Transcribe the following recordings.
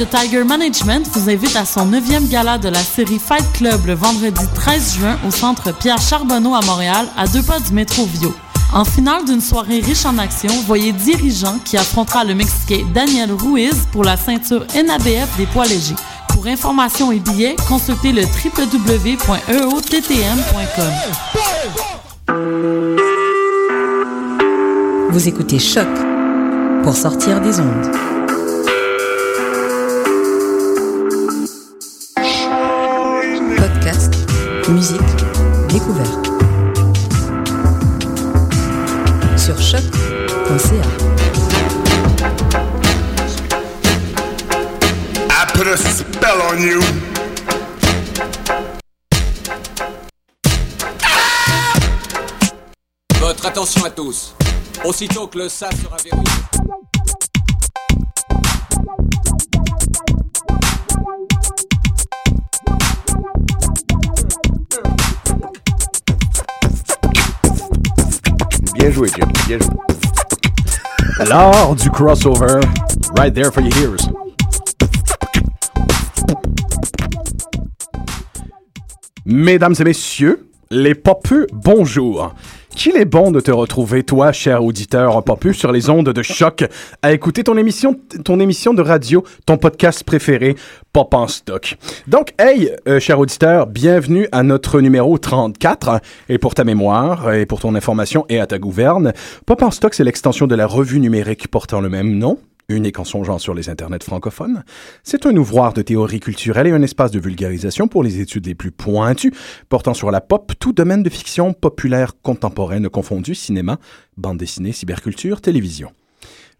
The Tiger Management vous invite à son 9e gala de la série Fight Club le vendredi 13 juin au centre Pierre Charbonneau à Montréal, à deux pas du métro Vio. En finale d'une soirée riche en action, voyez Dirigeant qui affrontera le Mexicain Daniel Ruiz pour la ceinture NABF des poids légers. Pour informations et billets, consultez le www.eottm.com. Vous écoutez Choc pour sortir des ondes. Musique, découverte. Sur choc.ca. I put a spell on you. Votre attention à tous. Aussitôt que le SAS sera verrouillé. Bien joué, Jim. Bien joué. L'art du crossover, right there for your ears. Mesdames et messieurs, les popeux, bonjour. Qu'il est bon de te retrouver, toi, cher auditeur popeux, sur les ondes de choc, à écouter ton émission, ton émission de radio, ton podcast préféré, Pop en stock. Donc, hey, euh, cher auditeur, bienvenue à notre numéro 34. Et pour ta mémoire, et pour ton information et à ta gouverne, Pop en stock, c'est l'extension de la revue numérique portant le même nom unique en son genre sur les internets francophones. C'est un ouvroir de théorie culturelle et un espace de vulgarisation pour les études les plus pointues, portant sur la pop, tout domaine de fiction populaire contemporaine confondu, cinéma, bande dessinée, cyberculture, télévision.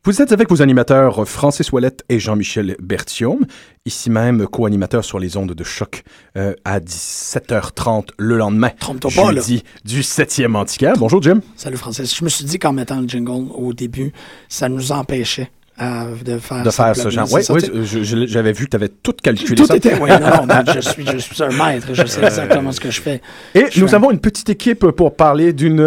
Vous êtes avec vos animateurs Francis Ouellette et Jean-Michel Berthiaume, ici même co-animateur sur les ondes de choc euh, à 17h30 le lendemain, pas, jeudi du 7e antiquaire. Bonjour Jim. Salut Francis. Je me suis dit qu'en mettant le jingle au début, ça nous empêchait euh, de faire De faire ce genre. Oui, oui, j'avais vu que tu avais tout calculé Tout ça. était. Oui, non, non, je suis, je suis un maître. Je sais exactement ce que je fais. Et Je nous fais- avons une petite équipe pour parler d'une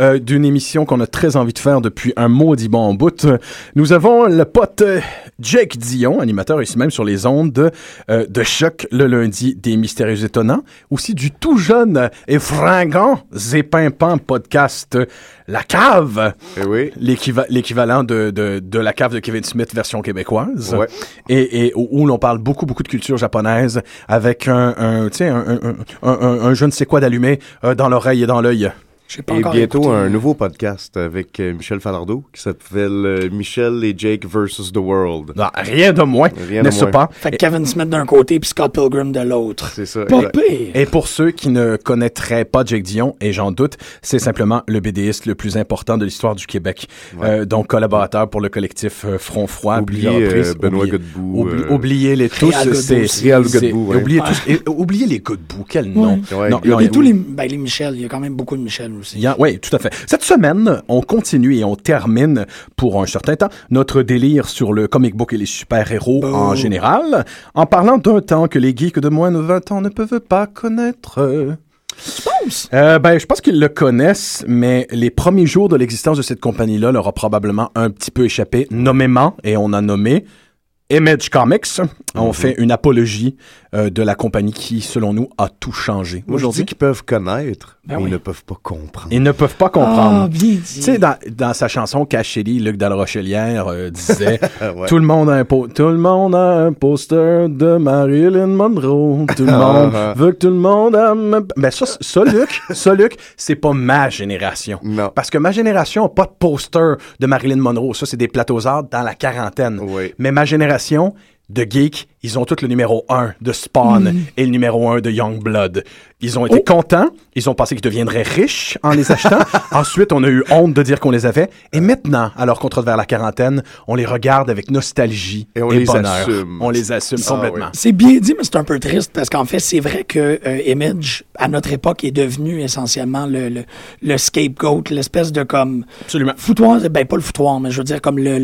euh, d'une émission qu'on a très envie de faire depuis un maudit bon bout. Nous avons le pote euh, Jake Dion, animateur ici même sur les ondes de, euh, de choc le lundi des mystérieux étonnants, aussi du tout jeune et fringant et pimpant podcast euh, La Cave, Eh oui. l'équiva- l'équivalent de, de, de La Cave de Kevin Smith version québécoise, Ouais. et, et où, l'on parle beaucoup beaucoup de culture japonaise avec un, un tu sais un, un, un, un- un je ne sais quoi d'allumé euh, dans l'oreille et dans l'œil. Pas Et bientôt écouté. un nouveau podcast avec euh, Michel Falardeau qui s'appelle euh, Michel et Jake versus the World. Non, rien de moins, n'est-ce pas? Fait que Kevin Smith d'un côté puis Scott Pilgrim de l'autre. C'est ça. Pas pire. Et pour ceux qui ne connaîtraient pas Jake Dion, et j'en doute, c'est simplement le BDiste le plus important de l'histoire du Québec. Ouais. Euh, donc collaborateur pour le collectif euh, Front Froid. Oubliez, euh, Benoît Oubliez- Godbout, oubli- euh, oubliez-les tous. C'est-. Oubliez tous. et oubliez les Godbout. Quel nom. Ouais. Non, non, Et tous les, ben, les Michel, il y a quand même beaucoup de Michel aussi. Oui, tout à fait. Cette semaine, on continue et on termine pour un certain temps notre délire sur le comic book et les super-héros en général, en parlant d'un temps que les geeks de moins de 20 ans ne peuvent pas connaître. Tu penses? Euh, ben, je pense qu'ils le connaissent, mais les premiers jours de l'existence de cette compagnie-là leur a probablement un petit peu échappé, nommément, et on a nommé Image Comics. On fait une apologie euh, de la compagnie qui, selon nous, a tout changé. Moi, je dis qu'ils peuvent connaître, Ben mais oui. ils ne peuvent pas comprendre. Ils ne peuvent pas comprendre. Ah, bien dit. Tu sais, dans, dans sa chanson Cachelli, Luc Dalrochelière euh, disait Ouais. tout, le monde a un po- tout le monde a un poster de Marilyn Monroe. Tout le Ah, monde ah. veut que tout le monde a... Ben ça, ça, Luc, ça, Luc, c'est pas ma génération. Non. Parce que ma génération a pas de poster de Marilyn Monroe. Ça, c'est des plateaux arts dans la quarantaine. Oui. Mais ma génération, de geeks, ils ont tous le numéro 1 de Spawn Mm. et le numéro 1 de Youngblood. Ils ont été Oh. contents, ils ont pensé qu'ils deviendraient riches en les achetant. Ensuite, on a eu honte de dire qu'on les avait. Et maintenant, alors qu'on trotte vers la quarantaine, on les regarde avec nostalgie et, Et on les bonheur. assume. On les assume Ah, complètement. C'est bien dit, mais c'est un peu triste parce qu'en fait, c'est vrai que euh, Image, à notre époque, est devenu essentiellement le, le, le scapegoat, l'espèce de comme Absolument. foutoir, ben pas le foutoir, mais je veux dire comme le,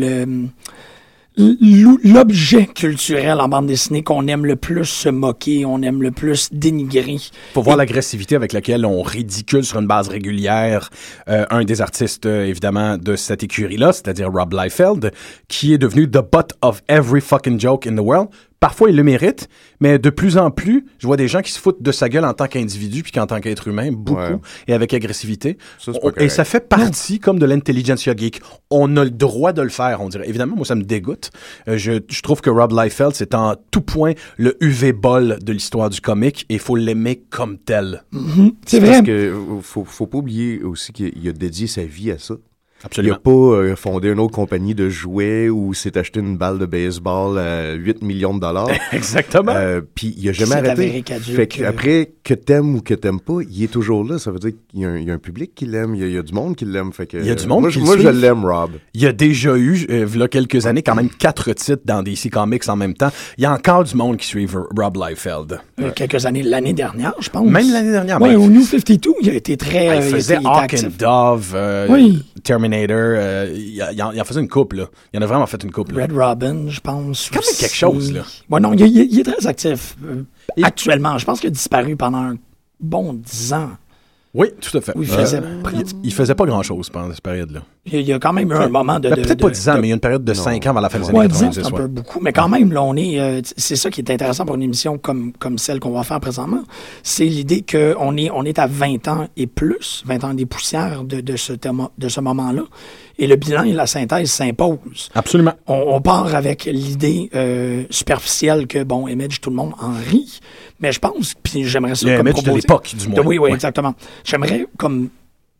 l'objet culturel en bande dessinée qu'on aime le plus se moquer, on aime le plus dénigrer. Faut voir l'agressivité avec laquelle on ridicule sur une base régulière euh, un des artistes, euh, évidemment, de cette écurie-là, c'est-à-dire Rob Liefeld, qui est devenu the butt of every fucking joke in the world. Parfois, il le mérite, mais de plus en plus, je vois des gens qui se foutent de sa gueule en tant qu'individu puis qu'en tant qu'être humain, beaucoup, Ouais. et avec agressivité. Ça, On- et ça fait partie comme de l'intelligentsia geek. On a le droit de le faire, on dirait. Évidemment, moi, ça me dégoûte. Euh, je, je trouve que Rob Liefeld, c'est en tout point le UV bol de l'histoire du comic et il faut l'aimer comme tel. C'est vrai. Parce que faut, faut pas oublier aussi qu'il a dédié sa vie à ça. Il Absolument. a pas euh, fondé une autre compagnie de jouets ou s'est acheté une balle de baseball à 8 millions de dollars. Exactement. Euh, Puis il a jamais arrêté. Fait que- après, que t'aimes ou que t'aimes pas, il est toujours là. Ça veut dire qu'il y, a un- il y a un public qui l'aime, il y a- il y, a du monde qui l'aime. Fait que Il y a du monde moi, qui moi je l'aime, Rob. Il y a déjà eu, euh, il y a quelques années, quand même quatre titres dans DC Comics en même temps. Il y a encore du monde qui suit Rob Liefeld. Euh, quelques années, l'année dernière, je pense. Même l'année dernière. Ben, au New 52, il a été très. ah, euh, il faisait il Hawk and Dove, euh, Oui. Terminator. Euh, il, en, faisait une couple. Là. Il en a vraiment fait une couple. là. Red Robin, je pense. quand même quelque chose, là. Ouais, non, il, il- il est très actif. euh, actuellement, je pense qu'il a disparu pendant un bon dix ans. Oui, tout à fait. Il Euh, faisait il, pratiquement- il faisait pas grand-chose pendant cette période-là. Il y a- quand même eu un moment de. Ben, de- Peut-être de- pas 10 ans, de- mais il y a une période de 5 ans vers la fin des Ouais, années 10 ans, 90. c'est un ouais. peu beaucoup. Mais quand même, là, on est. euh, c'est ça qui est intéressant pour une émission comme, comme celle qu'on va faire présentement. C'est l'idée qu'on est, on est à 20 ans et plus, 20 ans des poussières de, de ce, thème- de ce moment-là. Et le bilan et la synthèse s'imposent. Absolument. On, on part avec l'idée euh, superficielle que, bon, Image, tout le monde en rit. Mais je pense, puis j'aimerais ça Le comme Image de proposer- l'époque, du moins. Oui, oui, Ouais. exactement. J'aimerais comme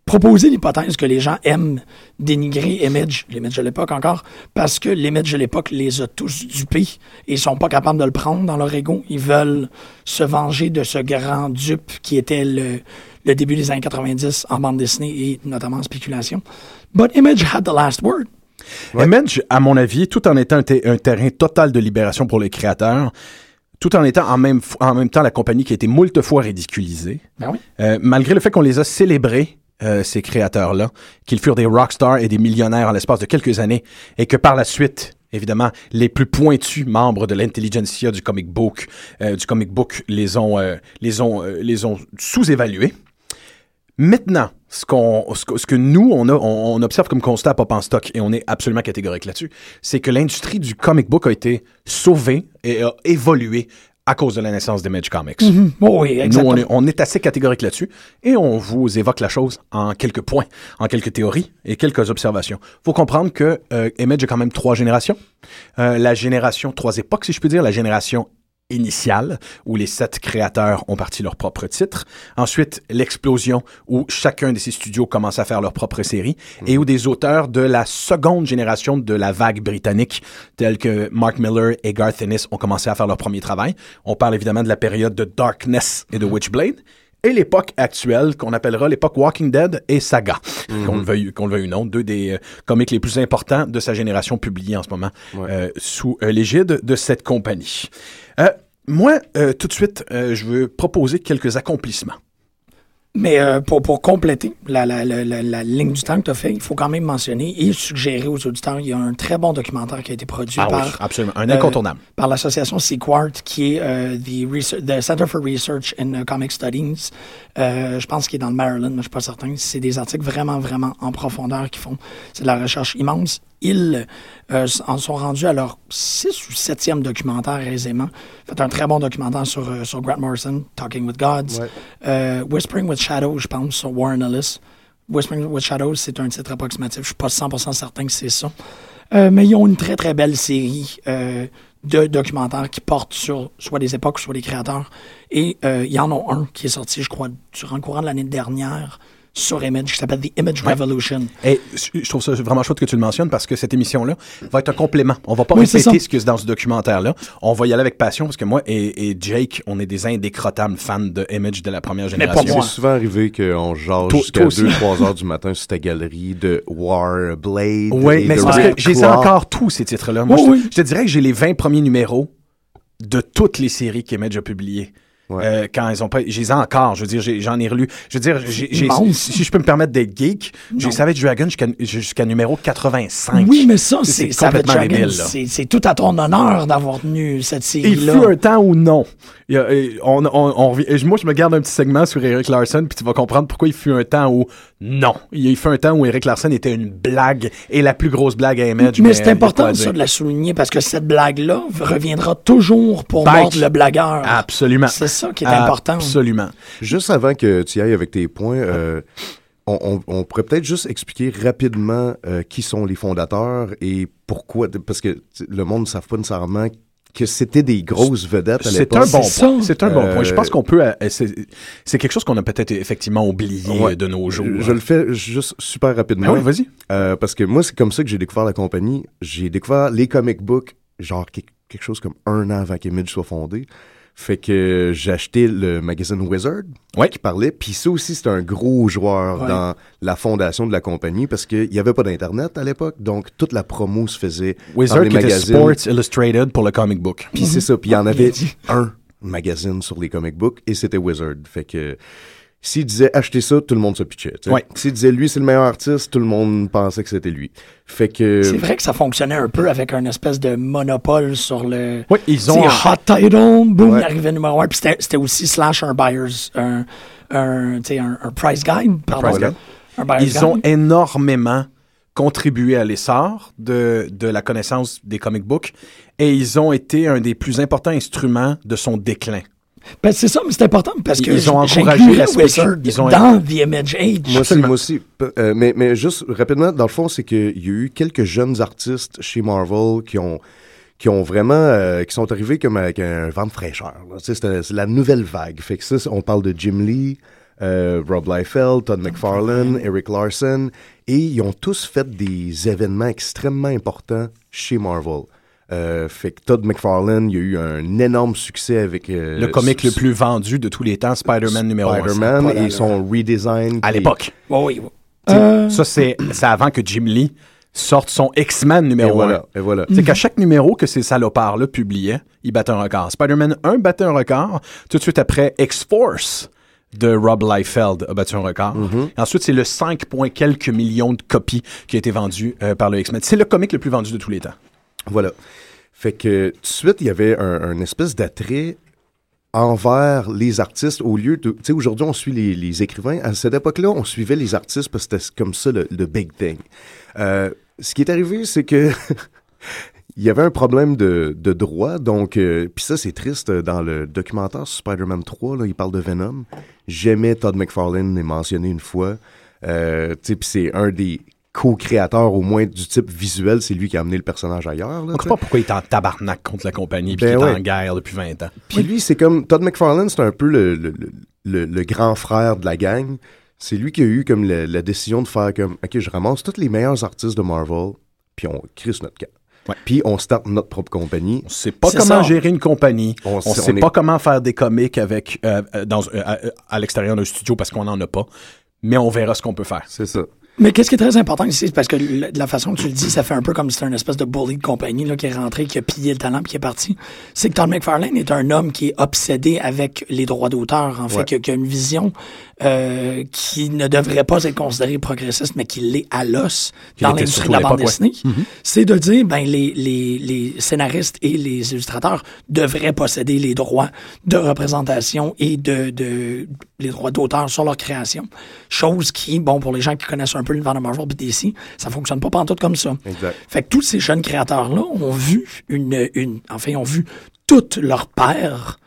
proposer l'hypothèse que les gens aiment dénigrer Image, l'Image de l'époque encore, parce que l'Image de l'époque les a tous dupés et ils sont pas capables de le prendre dans leur ego. Ils veulent se venger de ce grand dupe qui était le, le début des années 90 en bande dessinée et notamment en spéculation. But Image had the last word. Image, à mon avis, tout en étant un, te- un terrain total de libération pour les créateurs, tout en étant en même, f- en même temps la compagnie qui a été moult fois ridiculisée, Ben oui. euh, malgré le fait qu'on les a célébrés, euh, ces créateurs-là, qu'ils furent des rockstars et des millionnaires en l'espace de quelques années, et que par la suite, évidemment, les plus pointus membres de l'intelligentsia du comic book, euh, du comic book les ont, euh, les ont, les ont sous-évalués. Maintenant, ce, qu'on, ce, que, ce que nous, on, a, on, on observe comme constat à Pop en Stock, et on est absolument catégorique là-dessus, c'est que l'industrie du comic book a été sauvée et a évolué à cause de la naissance d'Image Comics. Oh oui, Nous, exactement. on est, on est assez catégorique là-dessus et on vous évoque la chose en quelques points, en quelques théories et quelques observations. faut comprendre que euh, Image a quand même trois générations. Euh, la génération, trois époques, si je peux dire, la génération initiale, où les sept créateurs ont parti leur propre titre. Ensuite, l'explosion, où chacun de ces studios commence à faire leur propre série, et où des auteurs de la seconde génération de la vague britannique, tels que Mark Miller et Garth Ennis, ont commencé à faire leur premier travail. On parle évidemment de la période de Darkness et de Witchblade. Et l'époque actuelle, qu'on appellera l'époque Walking Dead et Saga, qu'on le veuille, qu'on le veuille ou non, deux des euh, comics les plus importants de sa génération publiés en ce moment euh, sous euh, l'égide de cette compagnie. Euh, moi, euh, tout de suite, euh, je veux proposer quelques accomplissements. Mais euh, pour, pour compléter la, la, la, ligne du temps que tu as fait, il faut quand même mentionner et suggérer aux auditeurs, il y a un très bon documentaire qui a été produit Ah oui, par, absolument. Un euh, incontournable. par l'association Sequart, qui est euh, the, Research- the Center for Research in uh, Comic Studies. Euh, je pense qu'il est dans le Maryland, mais je suis pas certain. C'est des articles vraiment, vraiment en profondeur qui font. C'est de la recherche immense. Ils euh, en sont rendus à leur six ou septième documentaire aisément. Fait un très bon documentaire sur, euh, sur Grant Morrison, Talking with Gods. Euh, Whispering with Shadows, je pense, sur Warren Ellis. Whispering with Shadows, c'est un titre approximatif. Je suis pas 100% certain que c'est ça. Mais ils ont une très, très belle série de documentaires qui portent sur soit des époques, soit des créateurs. Et il y en a un qui est sorti, je crois, durant le courant de l'année dernière, sur Image qui s'appelle The Image Revolution. Et je trouve ça vraiment chouette que tu le mentionnes parce que cette émission-là va être un complément. On va pas Oui, répéter ce que c'est dans ce documentaire-là. On va y aller avec passion parce que moi et, et Jake, on est des indécrottables fans de Image de la première Mais génération. moi. C'est souvent arrivé qu'on jase jusqu'à toi aussi. 2-3 heures du matin sur ta galerie de War Blade. Oui, mais c'est parce que Red je les ai Claw. encore tous, ces titres-là. Moi, Oui, je, te, oui. je te dirais que j'ai les 20 premiers numéros de toutes les séries qu'Image a publiées. Ouais. Euh, quand ils ont pas, je les ai encore. Je veux dire, j'ai- j'en ai relu. Je veux dire, j'ai, j'ai- immense. si, si je peux me permettre d'être geek, j'ai. Savage Dragon jusqu'à, jusqu'à numéro 85. Oui, mais ça, C'est complètement débile, là. C'est tout à ton honneur d'avoir tenu cette Il série-là. fut un temps où non. Il a- on, on, on moi, je me garde un petit segment sur Eric Larson, puis tu vas comprendre pourquoi il fut un temps où non. Il fut un temps où Eric Larson était une blague et la plus grosse blague à Image. Mais c'est important ça de la souligner parce que cette blague-là reviendra toujours pour Bike. mordre le blagueur. Absolument. C'est ça qui est important. Absolument. Juste avant que tu y ailles avec tes points, euh, on, on- on pourrait peut-être juste expliquer rapidement euh, qui sont les fondateurs et pourquoi. Parce que le monde ne savent pas nécessairement que c'était des grosses vedettes à C'est l'époque. un bon C'est point. C'est un bon Euh, point. Je pense qu'on peut. euh, C'est c'est quelque chose qu'on a peut-être effectivement oublié Ouais. euh, de nos jours. Je le fais juste super rapidement. Ah oui, vas-y. Euh, parce que moi, c'est comme ça que j'ai découvert la compagnie. J'ai découvert les comic books, genre que- quelque chose comme un an avant qu'Image soit fondé. Fait que j'ai acheté le magazine Wizard Ouais. qui parlait. Puis ça aussi, c'était un gros joueur Ouais. dans la fondation de la compagnie parce qu'il n'y avait pas d'Internet à l'époque. Donc, toute la promo se faisait Wizard par les qui était magazines. Sports Illustrated pour le comic book. Puis c'est ça. Puis il y en avait un magazine sur les comic books et c'était Wizard. Fait que s'il disait acheter ça, tout le monde se pitchait. sais. Ouais. S'il disait lui, c'est le meilleur artiste, tout le monde pensait que c'était lui. Fait que. C'est vrai que ça fonctionnait un peu avec un espèce de monopole sur le. Oui, ils ont. Un- hot title, boom, Ouais. il arrivait numéro un. Puis c'était aussi slash un buyer's, un, un, tu sais, un, un price guide, pardon. price guide. Un buyer's Ils ont énormément contribué à l'essor de, de la connaissance des comic books et ils ont été un des plus importants instruments de son déclin. Ben, c'est ça, mais c'est important parce que Ils ont encouragé la. Wizard Ils ont- dans The Image Age. Moi aussi, moi aussi. Euh, mais, mais juste rapidement, dans le fond, c'est qu'il y a eu quelques jeunes artistes chez Marvel qui ont qui ont vraiment euh, qui sont arrivés comme avec un vent de fraîcheur. c'est la nouvelle vague. Fait que ça, on parle de Jim Lee, euh, Rob Liefeld, Todd McFarlane, Eric Larson, et ils ont tous fait des événements extrêmement importants chez Marvel. Euh, fait que Todd McFarlane, il y a eu un énorme succès avec euh, le comic le plus vendu de tous les temps, Spider-Man numéro 1. Spider-Man et son redesign. À l'époque. Oui, oui, Euh, Ça, c'est avant que Jim Lee sorte son X-Men Et numéro 1. voilà, et voilà. C'est qu'à chaque numéro que ces salopards-là publiaient, ils battaient un record. Spider-Man 1 battait un record. Tout de suite après, X-Force de Rob Liefeld a battu un record. Et ensuite, c'est le 5 points quelques millions de copies qui a été vendu euh, par le X-Men. C'est le comic le plus vendu de tous les temps. Voilà. Fait que tout de suite, il y avait un, espèce d'attrait envers les artistes au lieu de... Tu sais, aujourd'hui, on suit les, écrivains. À cette époque-là, on suivait les artistes parce que c'était comme ça le, big thing. Euh, ce qui est arrivé, c'est que... Il y avait un problème de, droit, donc, euh, puis ça c'est triste, euh, dans le documentaire Spider-Man 3, là, il parle de Venom. Jamais Todd McFarlane n'est mentionné une fois. Euh, tu sais, puis c'est un des co-créateurs au moins du type visuel, c'est lui qui a amené le personnage ailleurs. Là, sais sais. pas pourquoi il est en tabarnak contre la compagnie puis Ben qu'il est ouais. en guerre depuis 20 ans. Puis lui, c'est comme Todd McFarlane, c'est un peu le, le, le, le- le grand frère de la gang. C'est lui qui a eu comme la, la décision de faire comme, ok, je ramasse tous les meilleurs artistes de Marvel, puis on crée sur notre camp. Ouais. Puis on starte notre propre compagnie. On sait pas comment ça. gérer une compagnie. On On, sait- on est- pas comment faire des comics avec euh, euh, dans, euh, à, à l'extérieur d'un studio parce qu'on en a pas. Mais on verra ce qu'on peut faire. C'est ça. Mais qu'est-ce qui est très important ici, c'est parce que le- de la façon que tu le dis, ça fait un peu comme si c'était une espèce de bully de compagnie là, qui est rentré, qui a pillé le talent puis qui est parti. C'est que Todd McFarlane est un homme qui est obsédé avec les droits d'auteur, en fait, Ouais. qui, a- qui a une vision euh, qui ne devrait pas être considérée progressiste, mais qui l'est à l'os dans l'industrie de la bande ouais. dessinée. C'est de dire, ben, les, les, les scénaristes et les illustrateurs devraient posséder les droits de représentation et de, de les droits d'auteur sur leur création. Chose qui, bon, pour les gens qui connaissent un peu l'univers de Marvel et DC, ça fonctionne pas pantoute comme ça. Exact. Fait que tous ces jeunes créateurs-là ont vu une, une, enfin, ont vu toutes leurs pères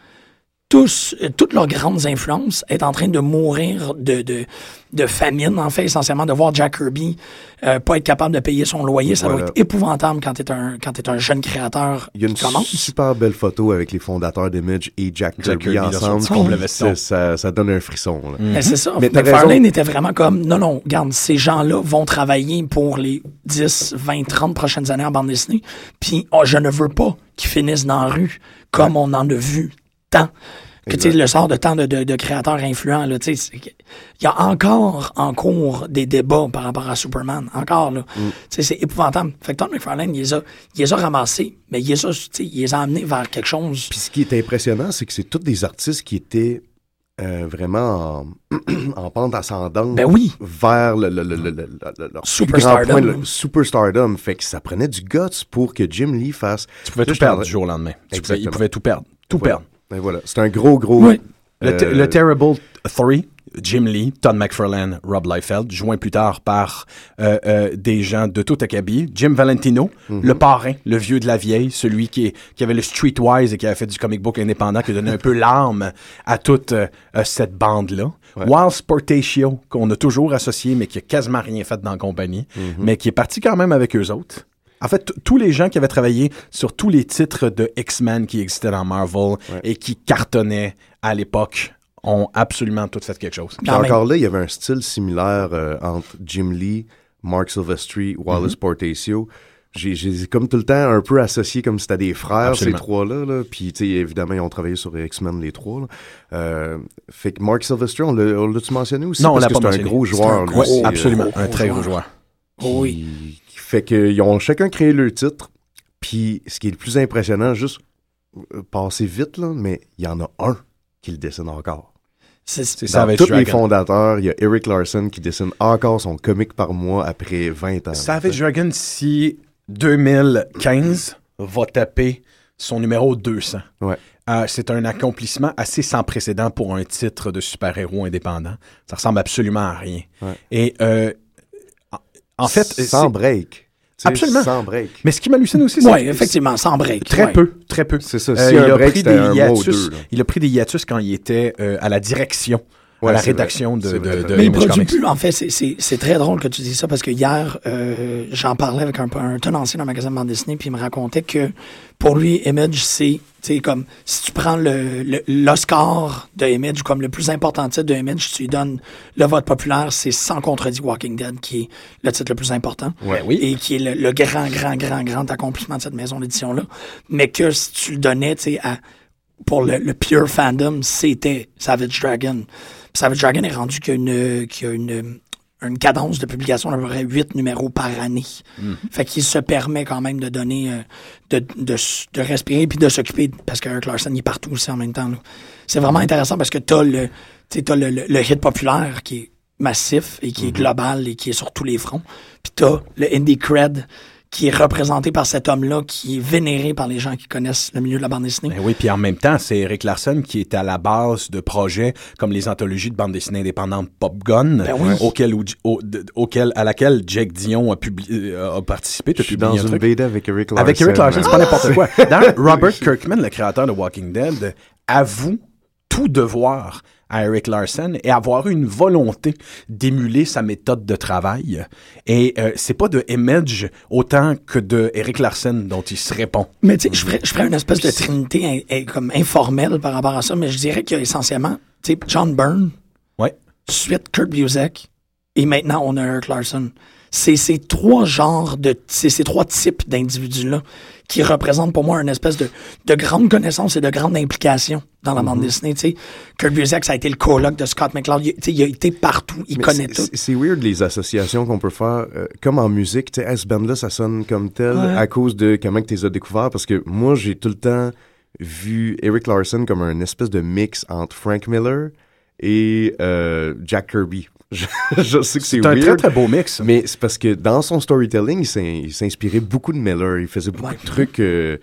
tous, euh, toutes leurs grandes influences est en train de mourir de, de, de famine, en fait, essentiellement, de voir Jack Kirby euh, pas être capable de payer son loyer. Ça Voilà. doit être épouvantable quand t'es un, quand t'es un jeune créateur Il y a une commence. super belle photo avec les fondateurs d'Image et Jack, Jack Kirby, Kirby dans son ensemble. ça, ça, ça donne un frisson. là. Mais c'est ça. Mais McFarlane était vraiment comme, non, non, regarde, ces gens-là vont travailler pour les 10, 20, 30 prochaines années en bande dessinée. Puis, oh, je ne veux pas qu'ils finissent dans la rue comme on en a vu Que, tu sais, le sort de tant de, de, de créateurs influents, là, tu sais, il y a encore en cours des débats par rapport à Superman. Encore, là. Mm. Tu sais, c'est épouvantable. Fait que Todd McFarlane, il les a, il les a ramassés, mais il les a, tu sais, il les a amenés vers quelque chose. Puis ce qui est impressionnant, c'est que c'est tous des artistes qui étaient euh, vraiment en, en pente ascendante Ben oui. vers le, le, le, le, le- le- leur Superstardom. point, le superstardom. Fait que ça prenait du guts pour que Jim Lee fasse. Tu pouvais tout perdre du jour au lendemain. Tu pouvais- il pouvait tout perdre. Tout perdre. Ben voilà, c'est un gros, gros. Oui. Le, te- euh, le Terrible Three, Jim Lee, Todd McFarlane, Rob Liefeld, joint plus tard par euh, euh, des gens de tout acabit. Jim Valentino, Mhm. le parrain, le vieux de la vieille, celui qui, est- qui avait le Streetwise et qui avait fait du comic book indépendant, qui a donné un peu l'âme à toute euh, cette bande-là. Wild Sportatio, qu'on a toujours associé, mais qui a quasiment rien fait dans la compagnie, Mhm. mais qui est parti quand même avec eux autres. En fait, tous les gens qui avaient travaillé sur tous les titres de X-Men qui existaient dans Marvel et qui cartonnaient à l'époque ont absolument tout fait quelque chose. Puis encore là, il y avait un style similaire euh, entre Jim Lee, Mark Silvestri, Wallace Mhm. Portacio. J'ai comme tout le temps un peu associé comme si c'était des frères, Absolument. ces trois-là. Là. Puis, tu sais, évidemment, ils ont travaillé sur X-Men, les trois. Là. Euh, fait que Mark Silvestri, on l'a- on l'a-tu mentionné aussi? Non, on Parce l'a que pas c'est un mentionné. gros C'est un joueur. gros- lui Ouais, aussi, euh, absolument. un très gros joueur. joueur. Oui. qui fait qu'ils ont chacun créé leur titre. Puis, ce qui est le plus impressionnant, juste euh, passer vite, là, mais il y en a un qui le dessine encore. C'est Savage tous les fondateurs, il y a Eric Larson qui dessine encore son comic par mois après 20 ans. Savage Dragon, si 2015 va taper son numéro 200. Ouais. Euh, c'est un accomplissement assez sans précédent pour un titre de super-héros indépendant. Ça ressemble absolument à rien. Ouais. Et euh, en- fait, sans break. Absolument. Sans break. mais ce qui m'hallucine aussi, c'est Oui, effectivement, sans break. Très ouais. peu, très peu. C'est ça. Euh, Si il, un a break, pris c'était des un mois ou hiatus, deux. là. il a pris des hiatus quand il était euh, à la direction, Ouais, à la rédaction de, de, de Mais il produit Comics. plus. En fait, c'est- c'est c'est très drôle que tu dis ça parce que hier, euh, j'en parlais avec un, un tenancier d'un magasin de bande dessinée, puis il me racontait que pour lui, Image, c'est tu sais, comme si tu prends le le- l'Oscar de Image, comme le plus important titre de Image, tu lui donnes le vote populaire, c'est sans contredit Walking Dead, qui est le titre le plus important. Ouais, oui. Et qui est le, le grand, grand, grand, grand accomplissement de cette maison d'édition-là. Mais que si tu le donnais, tu sais, à pour le, le pure fandom, c'était Savage Dragon. Savage Dragon est rendu qu'il y a une, qu'il y a une, une cadence de publication d'à peu près 8 numéros par année. Fait qu'il se permet quand même de donner, euh, de, de, s- de respirer puis de s'occuper, parce que Eric Larson il est partout aussi en même temps. C'est vraiment intéressant parce que t'as le, le, le, le hit populaire qui est massif et qui est global et qui est sur tous les fronts. Puis t'as le indie cred qui est représenté par cet homme-là, qui est vénéré par les gens qui connaissent le milieu de la bande dessinée. Ben oui, puis en même temps, c'est Eric Larson qui est à la base de projets comme les anthologies de bande dessinée indépendante Pop Gun, Ben oui. auquel, ou- au- auquel, à laquelle Jake Dion a, publié, euh, a participé. Je Tu suis dans un une. BD avec Eric Larson. Avec Eric Larson, c'est pas n'importe quoi. D'ailleurs, Robert Kirkman, le créateur de Walking Dead, avoue tout devoir à Eric Larson et avoir eu une volonté d'émuler sa méthode de travail. Et euh, c'est pas de Image autant que de Eric Larson dont il se répond. Mais tu sais, je ferais, je ferais une espèce de trinité in- in- comme informelle par rapport à ça, mais je dirais qu'il y a essentiellement, tu sais, John Byrne, Ouais. suite Kurt Busiek, et maintenant on a Eric Larson. C'est ces trois genres de, c'est ces trois types d'individus-là qui représentent pour moi une espèce de, de grande connaissance et de grande implication dans la bande dessinée, tu sais. Kurt Busiek, ça a été le coloc de Scott McCloud. Il, il a été partout, il Mais connaît c'est- tout. c'est- weird les associations qu'on peut faire. euh, comme en musique, tu sais, ce band-là, ça sonne comme tel Ouais. à cause de comment tu les as découverts. Parce que moi, j'ai tout le temps vu Eric Larson comme un espèce de mix entre Frank Miller et euh, Jack Kirby. Je, je sais que c'est C'est un weird. très très beau mix. Mais c'est parce que dans son storytelling, il s'in- il s'inspirait beaucoup de Miller. Il faisait beaucoup Ouais. de trucs. euh,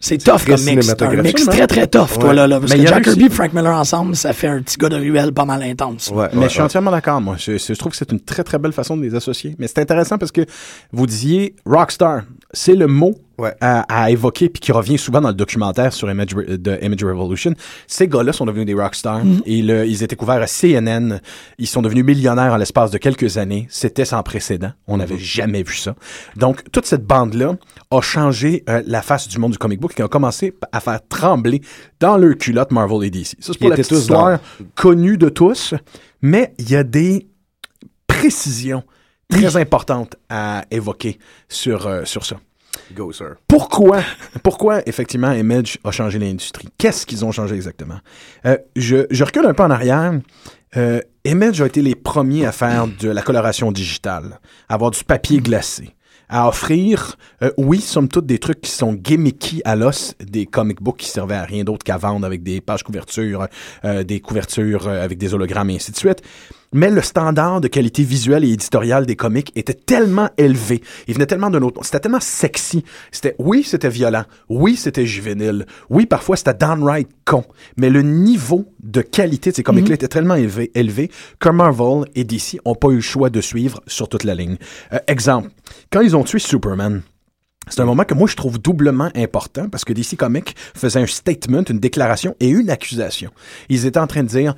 C'est tough comme mix. C'est un mix très très tough, toi, Ouais. là, là. Parce Mais que Jack. Kirby et Frank Miller ensemble, ça fait un petit gars de ruelle pas mal intense. ouais, Mais ouais, je suis entièrement d'accord, moi. Je, je trouve que c'est une très, très belle façon de les associer. Mais c'est intéressant parce que vous disiez Rockstar. C'est le mot Ouais. à, à évoquer, puis qui revient souvent dans le documentaire sur Image, de Image Revolution. Ces gars-là sont devenus des rockstars. Et le, ils étaient couverts à CNN. Ils sont devenus millionnaires en l'espace de quelques années. C'était sans précédent. On n'avait jamais vu ça. Donc, toute cette bande-là a changé euh, la face du monde du comic book et a commencé à faire trembler dans leur culotte Marvel et DC. Ça, c'est pour la petite histoire connue de tous. Mais il y a des précisions très importantes à évoquer sur, euh, sur ça. Go, sir. Pourquoi, pourquoi effectivement Image a changé l'industrie? Qu'est-ce qu'ils ont changé exactement? Euh, je, recule un peu en arrière. Euh, Image a été les premiers à faire de la coloration digitale, à avoir du papier glacé, à offrir, euh, oui, somme toute, des trucs qui sont gimmicky à l'os, des comic books qui servaient à rien d'autre qu'à vendre avec des pages couvertures, des couvertures avec des hologrammes et ainsi de suite. Mais le standard de qualité visuelle et éditoriale des comics était tellement élevé. Il venait tellement d'un autre. C'était tellement sexy. C'était, oui, c'était violent. Oui, c'était juvénile. Oui, parfois c'était downright con. Mais le niveau de qualité de ces comics-là était tellement élevé, élevé que Marvel et DC ont pas eu le choix de suivre sur toute la ligne. Euh, exemple, quand ils ont tué Superman, c'est un moment que moi je trouve doublement important parce que DC Comics faisait un statement, une déclaration et une accusation. Ils étaient en train de dire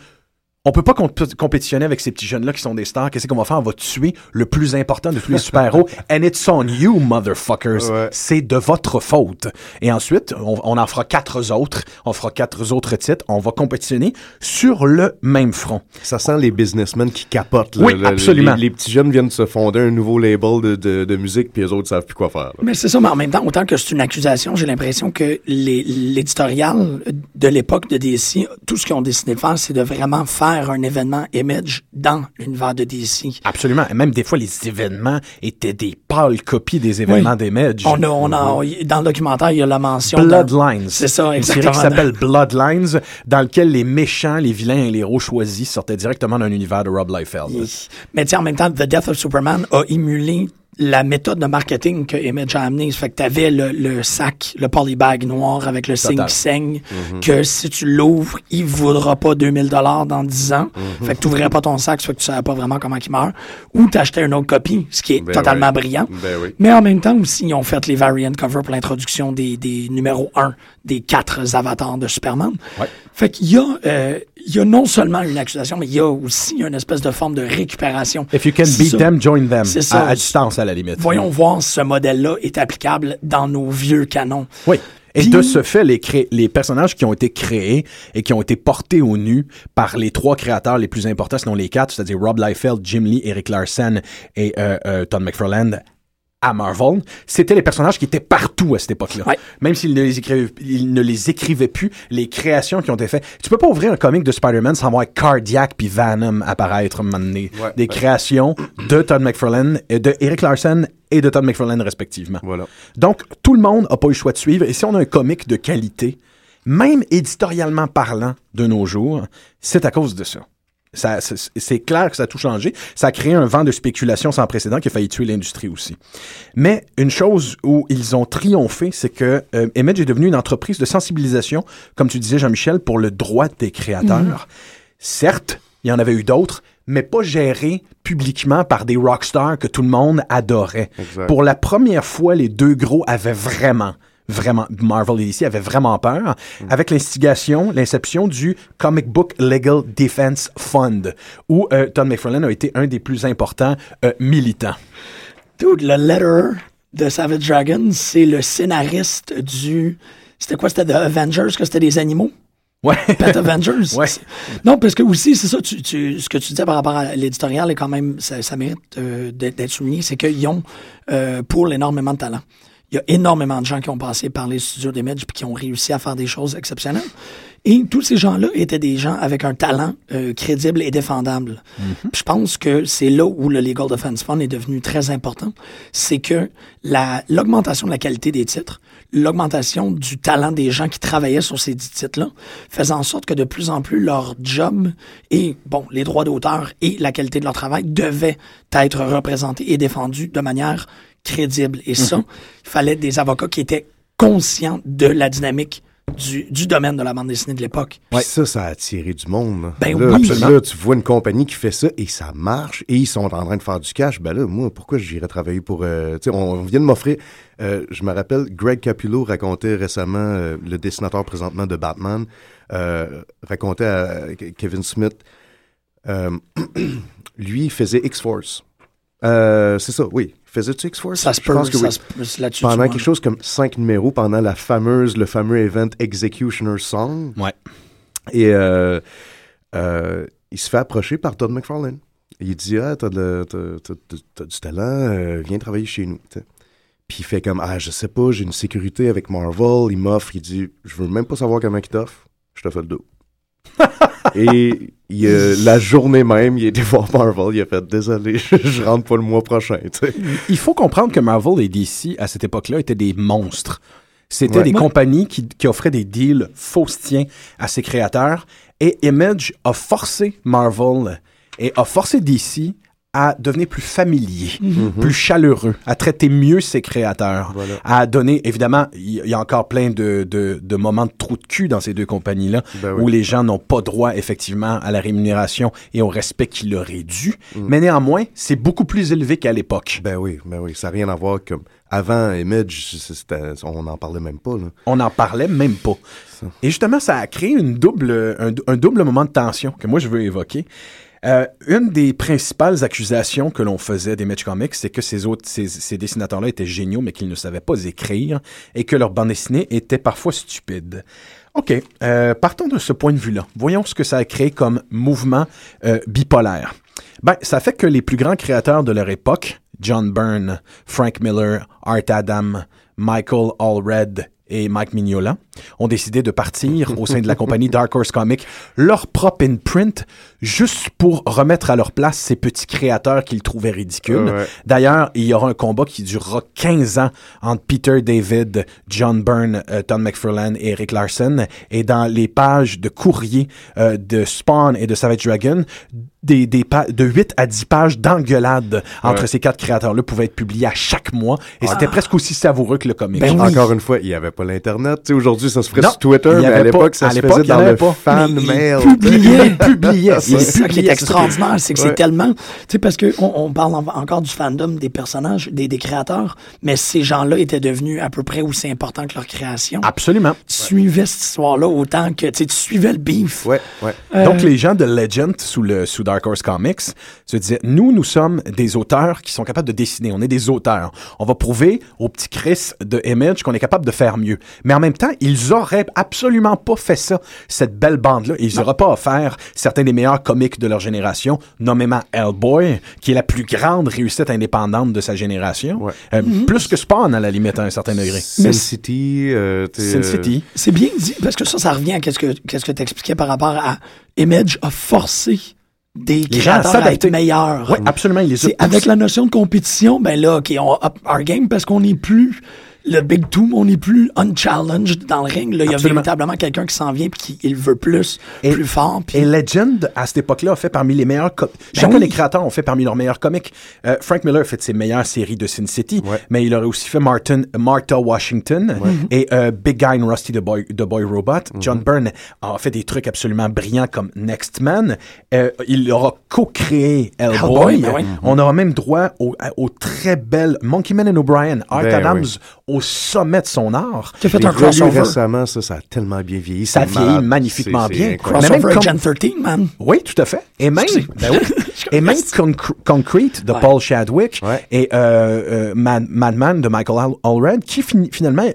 on peut pas comp- compétitionner avec ces petits jeunes-là qui sont des stars. Qu'est-ce qu'on va faire? On va tuer le plus important de tous les super-héros. And it's on you, motherfuckers. Ouais. C'est de votre faute. Et ensuite, on, on en fera quatre autres. On fera quatre autres titres. On va compétitionner sur le même front. Ça sent les businessmen qui capotent. là. Oui, absolument. Les, les petits jeunes viennent de se fonder un nouveau label de, de, de musique, puis les autres savent plus quoi faire. là. Mais c'est ça, mais en même temps, autant que c'est une accusation, j'ai l'impression que l'éditorial de l'époque de DC, tout ce qu'ils ont décidé de faire, c'est de vraiment faire un événement image dans l'univers de DC. Absolument. Et même des fois, les événements étaient des pâles copies des événements d'Image. On a, on a, dans le documentaire, il y a la mention. Bloodlines. C'est ça, Une série exactement. qui s'appelle Bloodlines, dans lequel les méchants, les vilains et les héros choisis sortaient directement d'un univers de Rob Liefeld. Mais tu sais, en même temps, The Death of Superman a émulé la méthode de marketing que Image a amené. Ça fait que t'avais le, le sac, le polybag noir avec le signe qui saigne, que si tu l'ouvres, il vaudra pas 2000 dollars dans 10 ans. Fait que t'ouvrirais pas ton sac, fait que tu savais pas vraiment comment il meurt. Ou t'achetais une autre copie, ce qui est Ben totalement brillant. Ben oui. Mais en même temps aussi, ils ont fait les variant covers pour l'introduction des, des numéros 1 des quatre avatars de Superman. Ouais. Fait qu'il y a, euh, il y a non seulement une accusation, mais il y a aussi une espèce de forme de récupération. If you can beat ça. them, join them. C'est ça. À, à distance, à la limite. Voyons voir si ce modèle-là est applicable dans nos vieux canons. Oui. Et Puis- de ce fait, les, cré- les personnages qui ont été créés et qui ont été portés au nu par les trois créateurs les plus importants, sinon les quatre, c'est-à-dire Rob Liefeld, Jim Lee, Eric Larson et euh, euh, Todd McFarlane à Marvel, c'était les personnages qui étaient partout à cette époque-là. Ouais. Même s'ils ne, les écrivaient, ils ne les écrivaient plus, les créations qui ont été faites. Tu peux pas ouvrir un comic de Spider-Man sans voir Cardiac puis Venom apparaître donné. Ouais. Des créations de Todd McFarlane, et de Eric Larson et de Todd McFarlane respectivement. Voilà. Donc, tout le monde n'a pas eu le choix de suivre. Et si on a un comic de qualité, même éditorialement parlant de nos jours, c'est à cause de ça. Ça, c'est- clair que ça a tout changé. Ça a créé un vent de spéculation sans précédent qui a failli tuer l'industrie aussi. Mais une chose où ils ont triomphé, c'est que euh, Image est devenu une entreprise de sensibilisation, comme tu disais, Jean-Michel, pour le droit des créateurs. Certes, il y en avait eu d'autres, mais pas gérés publiquement par des rockstars que tout le monde adorait. Exact. Pour la première fois, les deux gros avaient vraiment vraiment Marvel et DC avaient vraiment peur avec l'instigation, l'inception du Comic Book Legal Defense Fund où euh, Todd McFarlane a été un des plus importants euh, militants. Dude, le letter de Savage Dragon, c'est le scénariste du. C'était quoi? C'était The Avengers, que c'était des animaux? Ouais. Pet Avengers? Ouais. Non, parce que aussi, c'est ça, tu, tu- ce que tu disais par rapport à l'éditorial est quand même, ça, ça mérite euh, d'être d'être souligné, c'est qu'ils ont, euh, pour énormément de talent. Il y a énormément de gens qui ont passé par les studios d'Image puis qui ont réussi à faire des choses exceptionnelles. Et tous ces gens-là étaient des gens avec un talent euh, crédible et défendable. Puis Je pense que c'est là où le Legal Defense Fund est devenu très important. C'est que la- l'augmentation de la qualité des titres, l'augmentation du talent des gens qui travaillaient sur ces dix titres-là, faisait en sorte que de plus en plus leur job et, bon, les droits d'auteur et la qualité de leur travail devaient être représentés et défendus de manière crédible. Et ça, il fallait des avocats qui étaient conscients de la dynamique du, du domaine de la bande dessinée de l'époque. Puis ça, ça a attiré du monde. là. Ben là, oui. là, tu vois une compagnie qui fait ça et ça marche et ils sont en train de faire du cash. Ben là, moi, pourquoi j'irais travailler pour... euh, tu sais, on, on vient de m'offrir... euh, je me rappelle, Greg Capullo racontait récemment, euh, le dessinateur présentement de Batman, euh, racontait à Kevin Smith, euh, lui, il faisait X-Force. Euh, c'est ça, oui. Faisais-tu X-Force? Ça se peut, pense que ça oui. se peut là-dessus. Pendant quelque vois. chose comme cinq numéros, pendant la fameuse, le fameux event Executioner Song. Ouais. Et euh, euh, il se fait approcher par Todd McFarlane. Il dit Ah, t'as, de- t'as- t'as- du talent, euh, viens travailler chez nous. Puis il fait comme Ah, je sais pas, j'ai une sécurité avec Marvel. Il m'offre, il dit Je veux même pas savoir comment il t'offre, je te fais le dos. Et il, euh, la journée même, il a été voir Marvel, il a fait Désolé, je rentre pas le mois prochain. Il faut comprendre que Marvel et DC, à cette époque-là, étaient des monstres. C'était Ouais. des Ouais. compagnies qui, qui offraient des deals faustiens à ses créateurs. Et Image a forcé Marvel et a forcé DC à devenir plus familier, plus chaleureux, à traiter mieux ses créateurs, Voilà. à donner, évidemment, il y, a encore plein de, de, de moments de trou de cul dans ces deux compagnies-là, Ben oui. où les gens n'ont pas droit, effectivement, à la rémunération et au respect qui leur est dû. Mm. Mais néanmoins, c'est beaucoup plus élevé qu'à l'époque. Ben oui, ben oui, ça n'a rien à voir comme. Avant, Image, on n'en parlait même pas. Là. On n'en parlait même pas. Et justement, ça a créé une double, un, un double moment de tension que moi je veux évoquer. Euh, une des principales accusations que l'on faisait des Match Comics, c'est que ces autres, ces, dessinateurs-là étaient géniaux, mais qu'ils ne savaient pas écrire et que leur bande dessinée était parfois stupide. OK, euh, partons de ce point de vue-là. Voyons ce que ça a créé comme mouvement euh, bipolaire. Ben, ça fait que les plus grands créateurs de leur époque, John Byrne, Frank Miller, Art Adam, Michael Allred et Mike Mignola, ont décidé de partir au sein de la compagnie Dark Horse Comics leur propre imprint juste pour remettre à leur place ces petits créateurs qu'ils trouvaient ridicules. Ouais. D'ailleurs, il y aura un combat qui durera 15 ans entre Peter David, John Byrne, euh, Tom McFarlane et Eric Larson. Et dans les pages de courrier euh, de Spawn et de Savage Dragon, des, des pa- de 8 à 10 pages d'engueulade entre Ouais. ces quatre créateurs-là pouvaient être publiées à chaque mois. Et c'était presque aussi savoureux que le comic. Ben oui. Encore une fois, il n'y avait pas l'Internet. Tu sais, Aujourd'hui, ça se ferait Non, sur Twitter, mais à l'époque, ça à se faisait dans le pas. fan Mais il mail. publiait. publiait. C'est ça qui est extraordinaire, c'est que Ouais. c'est tellement. Tu sais, parce qu'on on parle en- encore du fandom des personnages, des, des créateurs, mais ces gens-là étaient devenus à peu près aussi importants que leur création. Absolument. Tu suivais cette histoire-là autant que tu sais, tu suivais le beef. Ouais, ouais. Euh, Donc, les gens de Legend sous, le, sous Dark Horse Comics se disaient, nous, nous sommes des auteurs qui sont capables de dessiner. On est des auteurs. On va prouver au petit Chris de Image qu'on est capable de faire mieux. Mais en même temps, ils auraient absolument pas fait ça, cette belle bande-là. Ils n'auraient pas offert certains des meilleurs comics de leur génération, nommément Hellboy, qui est la plus grande réussite indépendante de sa génération. Ouais. Euh, Plus que Spawn, à la limite, à un certain degré. Sin City. euh, Sin euh, City. C'est bien dit, parce que ça, ça revient à qu'est-ce que qu'est-ce que tu expliquais par rapport à Image a forcé des Les gens à créateurs à être meilleurs. Oui, absolument. Il les avec la notion de compétition, ben là, OK, on up our game parce qu'on n'est plus le Big Two, on n'est plus unchallenged dans le ring. Là, il y a véritablement quelqu'un qui s'en vient et qui il veut plus, Et- plus fort. Et Legend, à cette époque-là, a fait parmi les meilleurs... co- Chacun oui. des créateurs ont fait parmi leurs meilleurs comics. Euh, Frank Miller a fait ses meilleures séries de Sin City, Ouais. mais il aurait aussi fait Martin, Martha Washington et euh, Big Guy and Rusty the Boy, the Boy Robot. Mhm. John Byrne a fait des trucs absolument brillants comme Next Man. Euh, il aura co-créé Hellboy. Hellboy, ben. On aura même droit au, très belle Monkey Man and O'Brien. Art Ben Adams oui. au sommet de son art. a fait un crossover. récemment, ça, ça a tellement bien vieilli. Ça vieillit magnifiquement bien. même Crossover comme- Gen 13, man. Oui, tout à fait. Et même, ben oui. et même Conc- Concrete de Ouais. Paul Chadwick Ouais. et euh, euh, Mad- Madman de Michael Al- Allred, qui fin- finalement,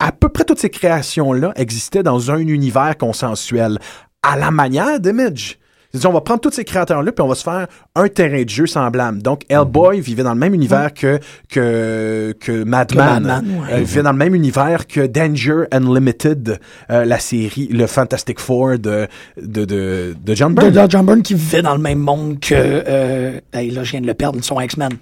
à peu près toutes ces créations-là existaient dans un univers consensuel, à la manière d'Image. On va prendre tous ces créateurs-là, puis on va se faire un terrain de jeu semblable. Donc, Hellboy vivait dans le même univers que, que, que Madman. Madman, ouais. Euh, vivait dans le même univers que Danger Unlimited, euh, la série, le Fantastic Four de, de, de, de John Byrne. de John Byrne qui vivait dans le même monde que. Euh, hey, là, je viens de le perdre, son X-Men.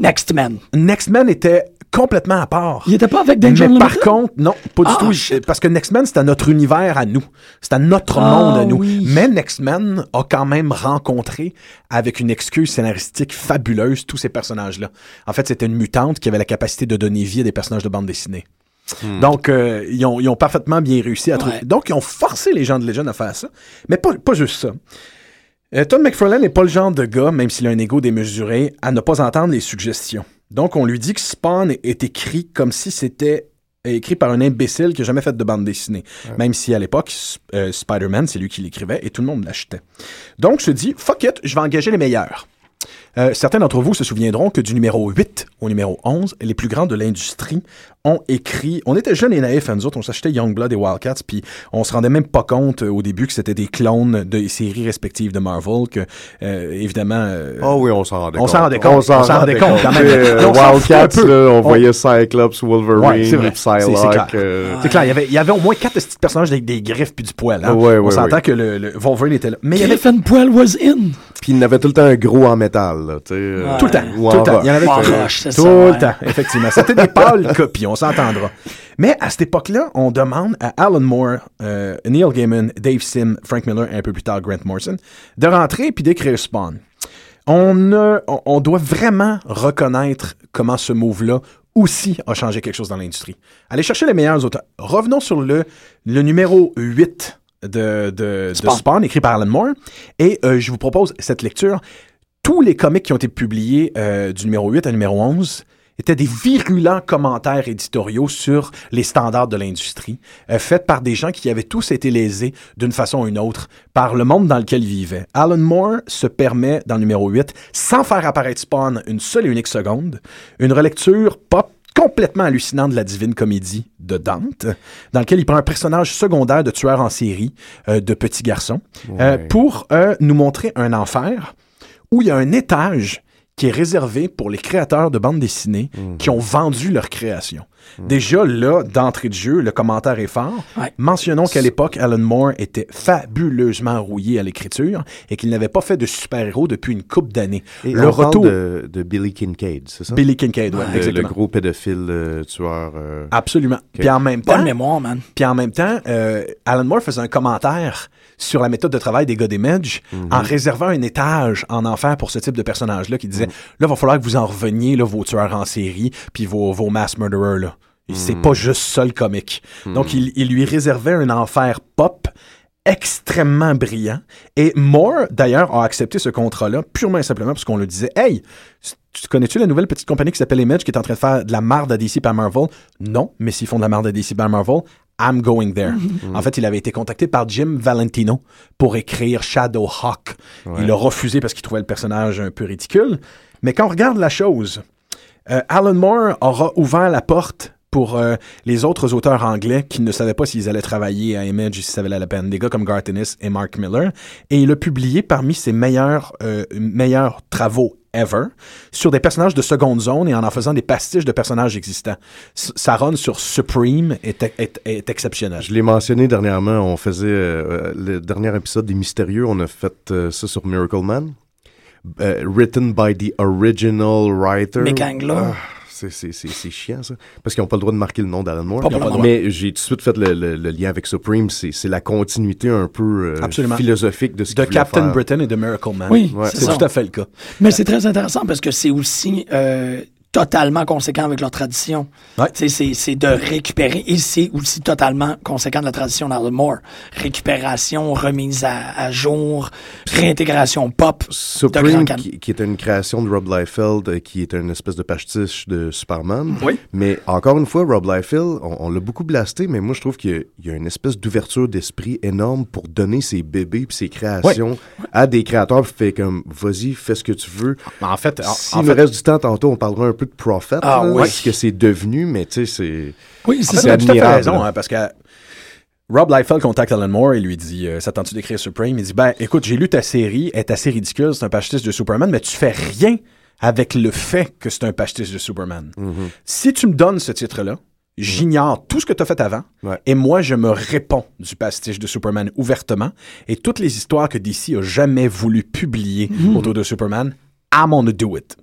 Next Man. Next Man était complètement à part. Il était pas avec Danger Mais par contre, non, pas du Ah, tout. shit. Parce que Next Man, c'est à notre univers à nous. C'est à notre Ah, monde à nous. oui. Mais Next Man a quand même rencontré, avec une excuse scénaristique fabuleuse, tous ces personnages-là. En fait, c'était une mutante qui avait la capacité de donner vie à des personnages de bande dessinée. Donc, euh, ils, ont, ils ont parfaitement bien réussi à trouver. Donc, ils ont forcé les gens de Legend à faire ça. Mais pas, pas juste ça. Euh, Todd McFarlane n'est pas le genre de gars, même s'il a un ego démesuré, à ne pas entendre les suggestions. Donc, on lui dit que Spawn est écrit comme si c'était écrit par un imbécile qui n'a jamais fait de bande dessinée. Même si à l'époque, euh, Spider-Man, c'est lui qui l'écrivait et tout le monde l'achetait. Donc, se dit, fuck it, je vais engager les meilleurs. Euh, certains d'entre vous se souviendront que du numéro 8 au numéro 11, les plus grands de l'industrie ont écrit... On était jeunes et naïfs, hein, nous autres, on s'achetait Youngblood et Wildcats, puis on se rendait même pas compte euh, au début que c'était des clones de séries respectives de Marvel, que, euh, évidemment... euh, Ah oui, on s'en rendait On compte. s'en rendait compte, on s'en rendait compte quand même. On un Wildcats, là, on, On- voyait Cyclops, Wolverine, Ouais, Psylocke. clair. euh, C'est clair, il y avait, il y avait au moins quatre petits personnages avec des griffes puis du poil. Hein? Ouais, on s'entend ouais. que le, le Wolverine était là. Mais il y avait Griffin Poel was in. Puis il y avait tout le temps un gros en métal. Là, tu sais, euh, Tout le temps. ou Tout le temps. Il y en avait tout le temps, effectivement. C'était des pâles copies, on s'entendra. Mais à cette époque-là, on demande à Alan Moore, euh, Neil Gaiman, Dave Sim, Frank Miller et un peu plus tard Grant Morrison de rentrer puis d'écrire Spawn. On, doit vraiment reconnaître comment ce move-là aussi a changé quelque chose dans l'industrie. Allez chercher les meilleurs auteurs. Revenons sur le, le numéro 8 de, de, de Spawn. Spawn, écrit par Alan Moore. Et euh, je vous propose cette lecture. Tous les comics qui ont été publiés euh, du numéro 8 à numéro 11 étaient des virulents commentaires éditoriaux sur les standards de l'industrie, euh, faits par des gens qui avaient tous été lésés d'une façon ou une autre par le monde dans lequel ils vivaient. Alan Moore se permet, dans le numéro 8, sans faire apparaître Spawn une seule et unique seconde, une relecture pop complètement hallucinante de la divine comédie de Dante, dans lequel il prend un personnage secondaire de tueur en série, euh, de petit garçon, euh, pour euh, nous montrer un enfer où il y a un étage qui est réservé pour les créateurs de bandes dessinées qui ont vendu leur création. Déjà là, d'entrée de jeu, le commentaire est fort. Ouais. Mentionnons qu'à l'époque, Alan Moore était fabuleusement rouillé à l'écriture et qu'il n'avait pas fait de super-héros depuis une couple d'années. Le on parle retour... de, de Billy Kincaid, c'est ça? Billy Kincaid, ouais, Le- le, exactement. gros pédophile euh, tueur. euh, Absolument. Puis en même temps, Bonne mémoire, man. puis en même temps, euh, Alan Moore faisait un commentaire sur la méthode de travail des gars d'Image en réservant un étage en enfer pour ce type de personnage-là qui disait, là, il va falloir que vous en reveniez, là, vos tueurs en série, puis vos, vos mass murderers, là. C'est pas juste ça le comique. Donc, il, il lui réservait un enfer pop extrêmement brillant. Et Moore, d'ailleurs, a accepté ce contrat-là purement et simplement parce qu'on le disait, hey, tu connais-tu la nouvelle petite compagnie qui s'appelle Image qui est en train de faire de la marde à DC par Marvel? Non, mais s'ils font de la marde à DC par Marvel, I'm going there. En fait, il avait été contacté par Jim Valentino pour écrire Shadowhawk. Il a refusé parce qu'il trouvait le personnage un peu ridicule. Mais quand on regarde la chose, euh, Alan Moore aura ouvert la porte pour euh, les autres auteurs anglais qui ne savaient pas s'ils allaient travailler à Image et si ça valait la peine. Des gars comme Garth Ennis et Mark Miller. Et il a publié parmi ses meilleurs, euh, meilleurs travaux ever sur des personnages de seconde zone et en en faisant des pastiches de personnages existants. S- Sa run sur Supreme est, est, est exceptionnelle. Je l'ai mentionné dernièrement, on faisait euh, le dernier épisode des Mystérieux, on a fait euh, ça sur Miracle Man. Euh, written by the original writer. Mick Angler. Ah, c'est, c'est, c'est, c'est chiant, ça. Parce qu'ils n'ont pas le droit de marquer le nom d'Alan Moore. Pas. Mais j'ai tout de suite fait le, le- le lien avec Supreme. C'est, c'est la continuité un peu euh, philosophique de ce De Captain faire. Britain et de Miracle Man. Oui, Ouais. c'est tout à fait le cas. Mais c'est très intéressant parce que c'est aussi euh, totalement conséquent avec leur tradition. Ouais. C'est de récupérer et c'est aussi totalement conséquent de la tradition d'Alan Moore. Récupération, remise à, à jour, réintégration pop. Supreme, qui, qui est une création de Rob Liefeld, euh, qui est une espèce de pastiche de Superman. Oui. Mais encore une fois, Rob Liefeld, on, on l'a beaucoup blasté, mais moi je trouve qu'il y a- il y, a une espèce d'ouverture d'esprit énorme pour donner ses bébés puis ses créations à des créateurs. Fait comme, vas-y, fais ce que tu veux. En fait, en, S'il en me fait, reste du temps tantôt, on parlera un peu de Prophet, Ah là, oui. ce que c'est devenu, mais tu sais, c'est... Oui, En c'est fait, ça. tu as tout à fait admirable, raison, hein, parce que Rob Liefeld contacte Alan Moore et lui dit euh, S'attends-tu d'écrire Supreme? Il dit Ben, écoute, j'ai lu ta série, elle est assez ridicule, c'est un pastiche de Superman, mais tu fais rien avec le fait que c'est un pastiche de Superman. Si tu me donnes ce titre-là, j'ignore tout ce que tu as fait avant, Ouais. et moi, je me réponds du pastiche de Superman ouvertement, et toutes les histoires que DC a jamais voulu publier autour de Superman, I'm gonna do it.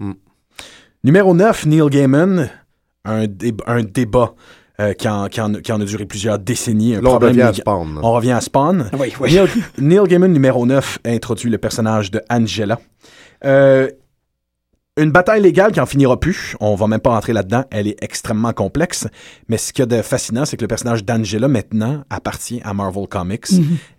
Numéro 9, Neil Gaiman, un, dé- un débat euh, qui, en, qui en- qui en a duré plusieurs décennies. Un Là, on problème revient à Spawn. On revient à Spawn. Oui, oui. Neil, Neil Gaiman, numéro 9, introduit le personnage de Angela. Euh, Une bataille légale qui en finira plus. On va même pas rentrer là-dedans. Elle est extrêmement complexe. Mais ce qu'il y a de fascinant, c'est que le personnage d'Angela, maintenant, appartient à Marvel Comics.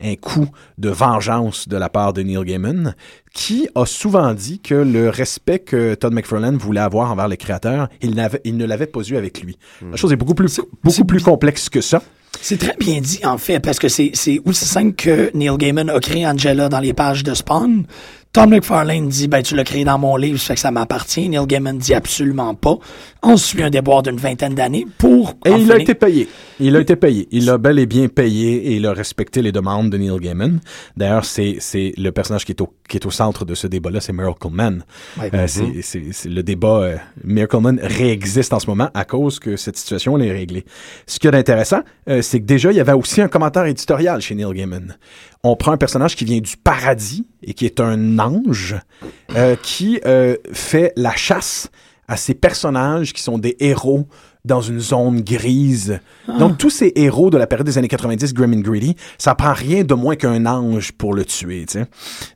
Un coup de vengeance de la part de Neil Gaiman, qui a souvent dit que le respect que Todd McFarlane voulait avoir envers les créateurs, il, n'avait- il ne l'avait pas eu avec lui. La chose est beaucoup plus, beaucoup plus complexe que ça. C'est très bien dit, en fait, parce que c'est c'est aussi simple que Neil Gaiman a créé Angela dans les pages de Spawn. Tom McFarlane dit, ben, tu l'as créé dans mon livre, ça fait que ça m'appartient. Neil Gaiman dit absolument pas. On suit un déboire d'une vingtaine d'années pour. Et il a été payé. Il a été payé. Il a bel et bien payé et il a respecté les demandes de Neil Gaiman. D'ailleurs, c'est, c'est le personnage qui est au, qui est au centre de ce débat-là, c'est Miracle Man. Ouais. Euh, c'est, c'est, c'est le débat, euh, Miracle Man réexiste en ce moment à cause que cette situation elle est réglée. Ce qu'il y a d'intéressant, euh, c'est que déjà, il y avait aussi un commentaire éditorial chez Neil Gaiman. On prend un personnage qui vient du paradis et qui est un ange euh, qui euh, fait la chasse à ces personnages qui sont des héros dans une zone grise. Donc, tous ces héros de la période des années 90, Grim and Greedy, ça prend rien de moins qu'un ange pour le tuer, tu sais.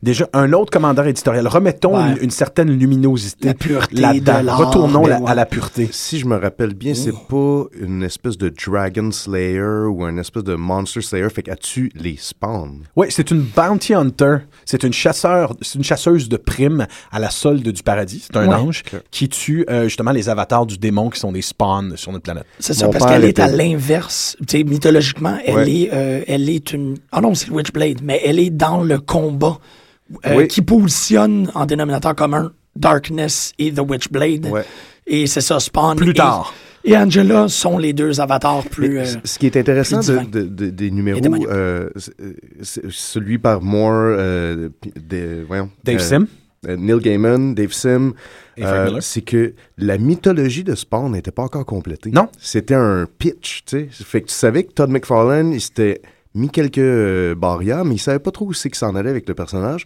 Déjà, un autre commandeur éditorial. Remettons Ouais. une, une certaine luminosité La pureté là-dedans. de Retournons ben la- ouais. à la pureté. Si je me rappelle bien, c'est pas une espèce de Dragon Slayer ou une espèce de Monster Slayer, fait qu'elle tue les spawns. Oui, c'est une bounty hunter. C'est une chasseur, c'est une chasseuse de primes à la solde du paradis. C'est un Ouais. ange qui tue euh, justement les avatars du démon qui sont des spawns sur notre planète. C'est ça, Mon parce qu'elle est à l'inverse. Tu sais, mythologiquement, elle, Ouais. est, euh, elle est une. Ah non, c'est le Witchblade, mais elle est dans le combat euh, Oui. qui positionne en dénominateur commun Darkness et The Witchblade. Ouais. Et c'est ça, Spawn. Plus et- tard. Et, Angela sont les deux avatars plus. Euh, ce qui est intéressant de- de- de- des numéros, c'est- celui par Moore, euh, de- voyons, Dave euh, Sim? euh, Neil Gaiman, Dave Sim, euh, c'est que la mythologie de Spawn n'était pas encore complétée. Non. C'était un pitch, tu sais. Fait que tu savais que Todd McFarlane, il s'était mis quelques euh, barrières, mais il savait pas trop où c'est qu'il s'en allait avec le personnage.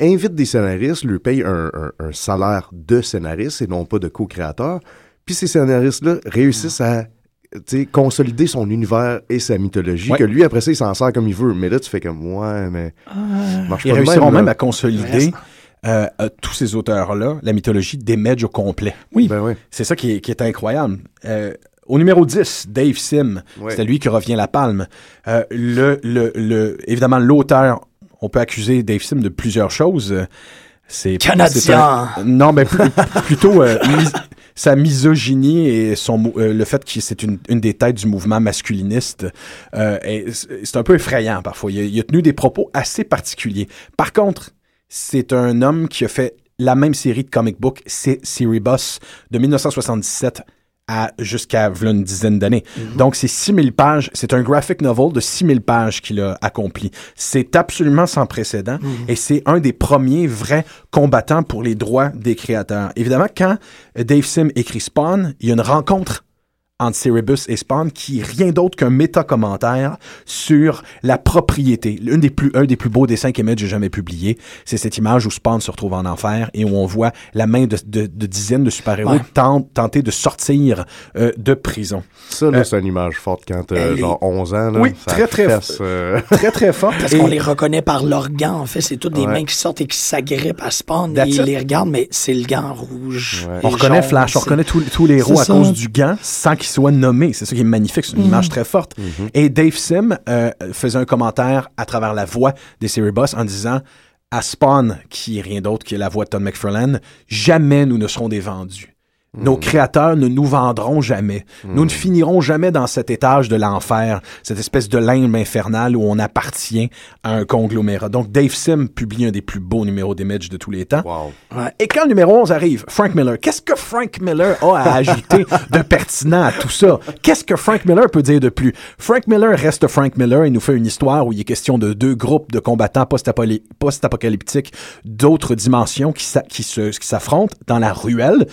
Invite des scénaristes, lui paye un, un- un salaire de scénariste et non pas de co-créateur. Puis ces scénaristes-là réussissent à tu sais, consolider son univers et sa mythologie, Ouais. que lui, après ça, il s'en sert comme il veut. Mais là, tu fais comme, ouais, mais... marche Ils pas réussiront là. même à consolider euh, euh, tous ces auteurs-là, la mythologie des Medj au complet. Oui. Ben ouais. C'est ça qui est, qui est incroyable. Euh, au numéro 10, Dave Sim, Ouais. c'est lui qui revient la palme. Euh, le, le, le, évidemment, l'auteur, on peut accuser Dave Sim de plusieurs choses. C'est Canadien. un- non, mais plus- plutôt euh, mis- sa misogynie et son euh, le fait que c'est une, une des têtes du mouvement masculiniste. euh, est- c'est un peu effrayant parfois. Il a, il a tenu des propos assez particuliers. Par contre, c'est un homme qui a fait la même série de comic book, c'est Siri Boss, de 1977 à jusqu'à une dizaine d'années. Donc, c'est 6000 pages. C'est un graphic novel de 6000 pages qu'il a accompli. C'est absolument sans précédent et c'est un des premiers vrais combattants pour les droits des créateurs. Évidemment, quand Dave Sim écrit Spawn, il y a une rencontre entre Cerebus et Spawn qui est rien d'autre qu'un méta-commentaire sur la propriété. L'un des plus, un des plus beaux dessins qu'Emmett j'ai jamais publié, c'est cette image où Spawn se retrouve en enfer et où on voit la main de, de- de dizaines de super-héros Ouais. tent- tenter de sortir euh, de prison. Ça, là, Euh, c'est une image forte quand elle genre 11 ans. Là, Oui, Ça très, très fesse, euh, Très, très fort. Parce Et- qu'on les reconnaît par leurs gants. En fait, c'est toutes des Ouais. mains qui sortent et qui s'agrippent à Spawn. That's Et it. ils les regardent, mais c'est le gant rouge. Ouais. On reconnaît jaune, Flash, on reconnaît tous tous les héros à cause du gant sans qu'ils soient nommés. C'est ça qui est magnifique, c'est une image très forte. Et Dave Sim euh, faisait un commentaire à travers la voix des séries boss en disant à Spawn, qui est rien d'autre que la voix de Todd McFarlane, jamais nous ne serons des vendus. Nos créateurs ne nous vendront jamais. Nous ne finirons jamais dans cet étage de l'enfer, cette espèce de limbe infernale où on appartient à un conglomérat. Donc Dave Sim publie un des plus beaux numéros d'Image de tous les temps. Wow. Et quand le numéro 11 arrive, Frank Miller, qu'est-ce que Frank Miller a à ajouter de pertinent à tout ça? Qu'est-ce que Frank Miller peut dire de plus? Frank Miller reste Frank Miller et nous fait une histoire où il est question de deux groupes de combattants post-apocalyptiques d'autres dimensions qui s'affrontent dans la ruelle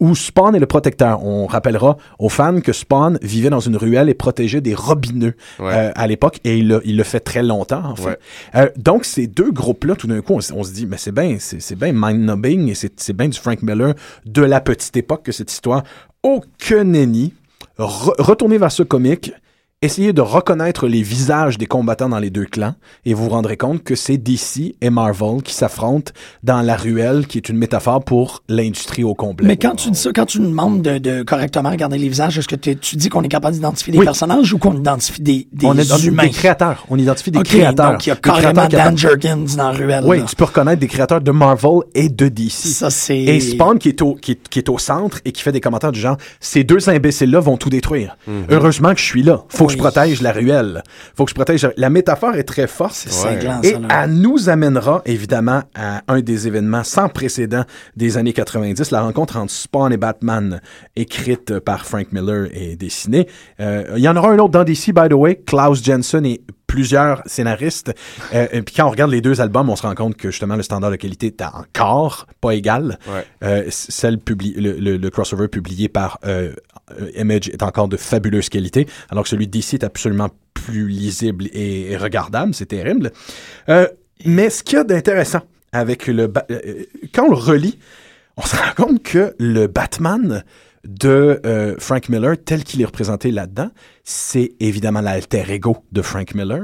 où Spawn est le protecteur. On rappellera aux fans que Spawn vivait dans une ruelle et protégeait des robineux Ouais. euh, à l'époque et il, le fait très longtemps, en fait. Ouais. Euh, donc, ces deux groupes-là, tout d'un coup, on, se dit, mais c'est bien, c'est bien mind-numbing et c'est bien du Frank Miller de la petite époque que cette histoire. Aucun nenni. Re- retournez vers ce comique Essayez de reconnaître les visages des combattants dans les deux clans et vous vous rendrez compte que c'est DC et Marvel qui s'affrontent dans la ruelle, qui est une métaphore pour l'industrie au complet. Mais quand tu dis ça, quand tu nous demandes de, de correctement regarder les visages, est-ce que tu dis qu'on est capable d'identifier des Oui. personnages ou qu'on identifie des, des on est humains? des créateurs. On identifie des créateurs. donc il y a carrément Dan Jerkins dans la ruelle. Oui, là. tu peux reconnaître des créateurs de Marvel et de DC. Ça, c'est... Et Spawn qui est, au, qui, est, qui est au centre et qui fait des commentaires du genre ces deux imbéciles-là vont tout détruire. Heureusement que je suis là. Faut que je protège la ruelle. Faut que je protège. La métaphore est très forte. C'est cinglant, Et elle nous amènera évidemment à un des événements sans précédent des années 90, la rencontre entre Spawn et Batman, écrite par Frank Miller et dessinée. Euh, Il y en aura un autre dans DC, by the way, Klaus Jensen et plusieurs scénaristes. Euh, et puis quand on regarde les deux albums, on se rend compte que justement le standard de qualité est encore pas égal. Ouais. Euh, celle le, le- le crossover publié par euh, Image est encore de fabuleuse qualité, alors que celui DC est absolument plus lisible et, et regardable. C'est terrible. Mais ce qu'il y a d'intéressant avec le... Quand on le relit, on se rend compte que le Batman de euh, Frank Miller, tel qu'il est représenté là-dedans, c'est évidemment l'alter ego de Frank Miller,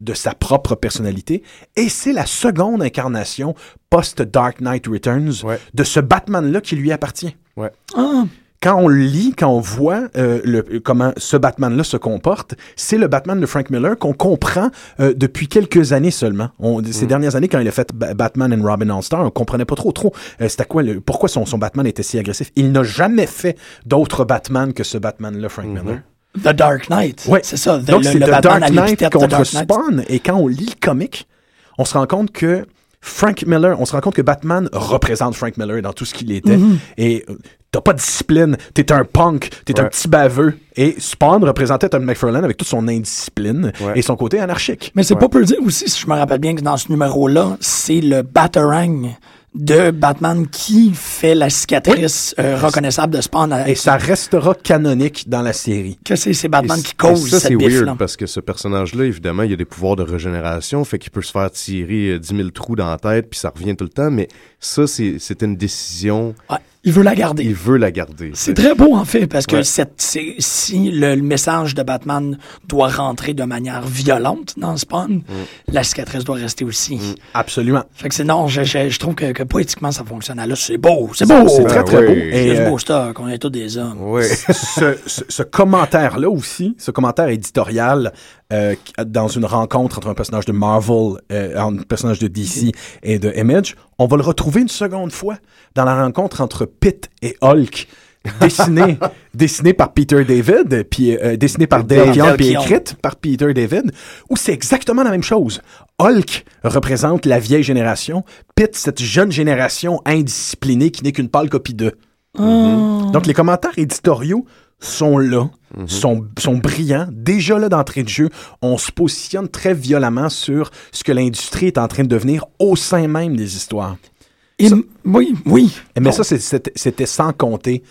de sa propre personnalité, et c'est la seconde incarnation post-Dark Knight Returns Ouais. de ce Batman-là qui lui appartient. Ouais. Ah, Quand on lit, quand on voit euh, le, comment ce Batman-là se comporte, c'est le Batman de Frank Miller qu'on comprend euh, depuis quelques années seulement. On, ces dernières années, quand il a fait Ba- Batman and Robin All-Star, on comprenait pas trop trop euh, c'était quoi le, pourquoi son, son Batman était si agressif. Il n'a jamais fait d'autre Batman que ce Batman-là, Frank Miller. The Dark Knight. Ouais. C'est ça. the- Donc, c'est le The Batman Dark Knight contre. Spawn. Et quand on lit le comic, on se rend compte que Frank Miller, on se rend compte que Batman représente Frank Miller dans tout ce qu'il était. Mm-hmm. Et euh, t'as pas de discipline, t'es un punk, t'es un petit baveux. Et Spawn représentait Todd McFarlane avec toute son indiscipline Ouais. et son côté anarchique. Mais c'est pas peu dire aussi, si je me rappelle bien, que dans ce numéro-là, c'est le Batarang de Batman qui fait la cicatrice euh, reconnaissable de Spawn. à- Et ça restera canonique dans la série. que c'est c'est Batman qui cause ça, cette c'est weird parce que ce personnage-là, évidemment, il a des pouvoirs de régénération, fait qu'il peut se faire tirer euh, 10 000 trous dans la tête, puis ça revient tout le temps. Mais ça, c'est c'est une décision. Ouais, il veut la garder. Il veut la garder. C'est très beau, en fait, parce que Ouais. cette, c'est- si le, le message de Batman doit rentrer de manière violente dans Spawn, Mm. la cicatrice doit rester aussi. Absolument. Fait que c'est non, je, je, je trouve que, que poétiquement ça fonctionne. Là, c'est beau, c'est beau. C'est très, très oui. beau. Du euh, beau stock, on est tous des hommes. Ce, ce- ce commentaire-là aussi, ce commentaire éditorial euh, dans une rencontre entre un personnage de Marvel, euh, un personnage de DC et de Image, on va le retrouver une seconde fois dans la rencontre entre Pitt et Hulk. dessiné, dessiné par Peter David, puis euh, dessiné par Dale Keown, puis écrite par Peter David, où c'est exactement la même chose. Hulk représente la vieille génération, Pitt cette jeune génération indisciplinée qui n'est qu'une pâle copie d'eux. Donc, les commentaires éditoriaux sont là, sont, sont brillants. Déjà là d'entrée de jeu, on se positionne très violemment sur ce que l'industrie est en train de devenir au sein même des histoires. Et oui, oui. Mais Bon. ça, c'était sans compter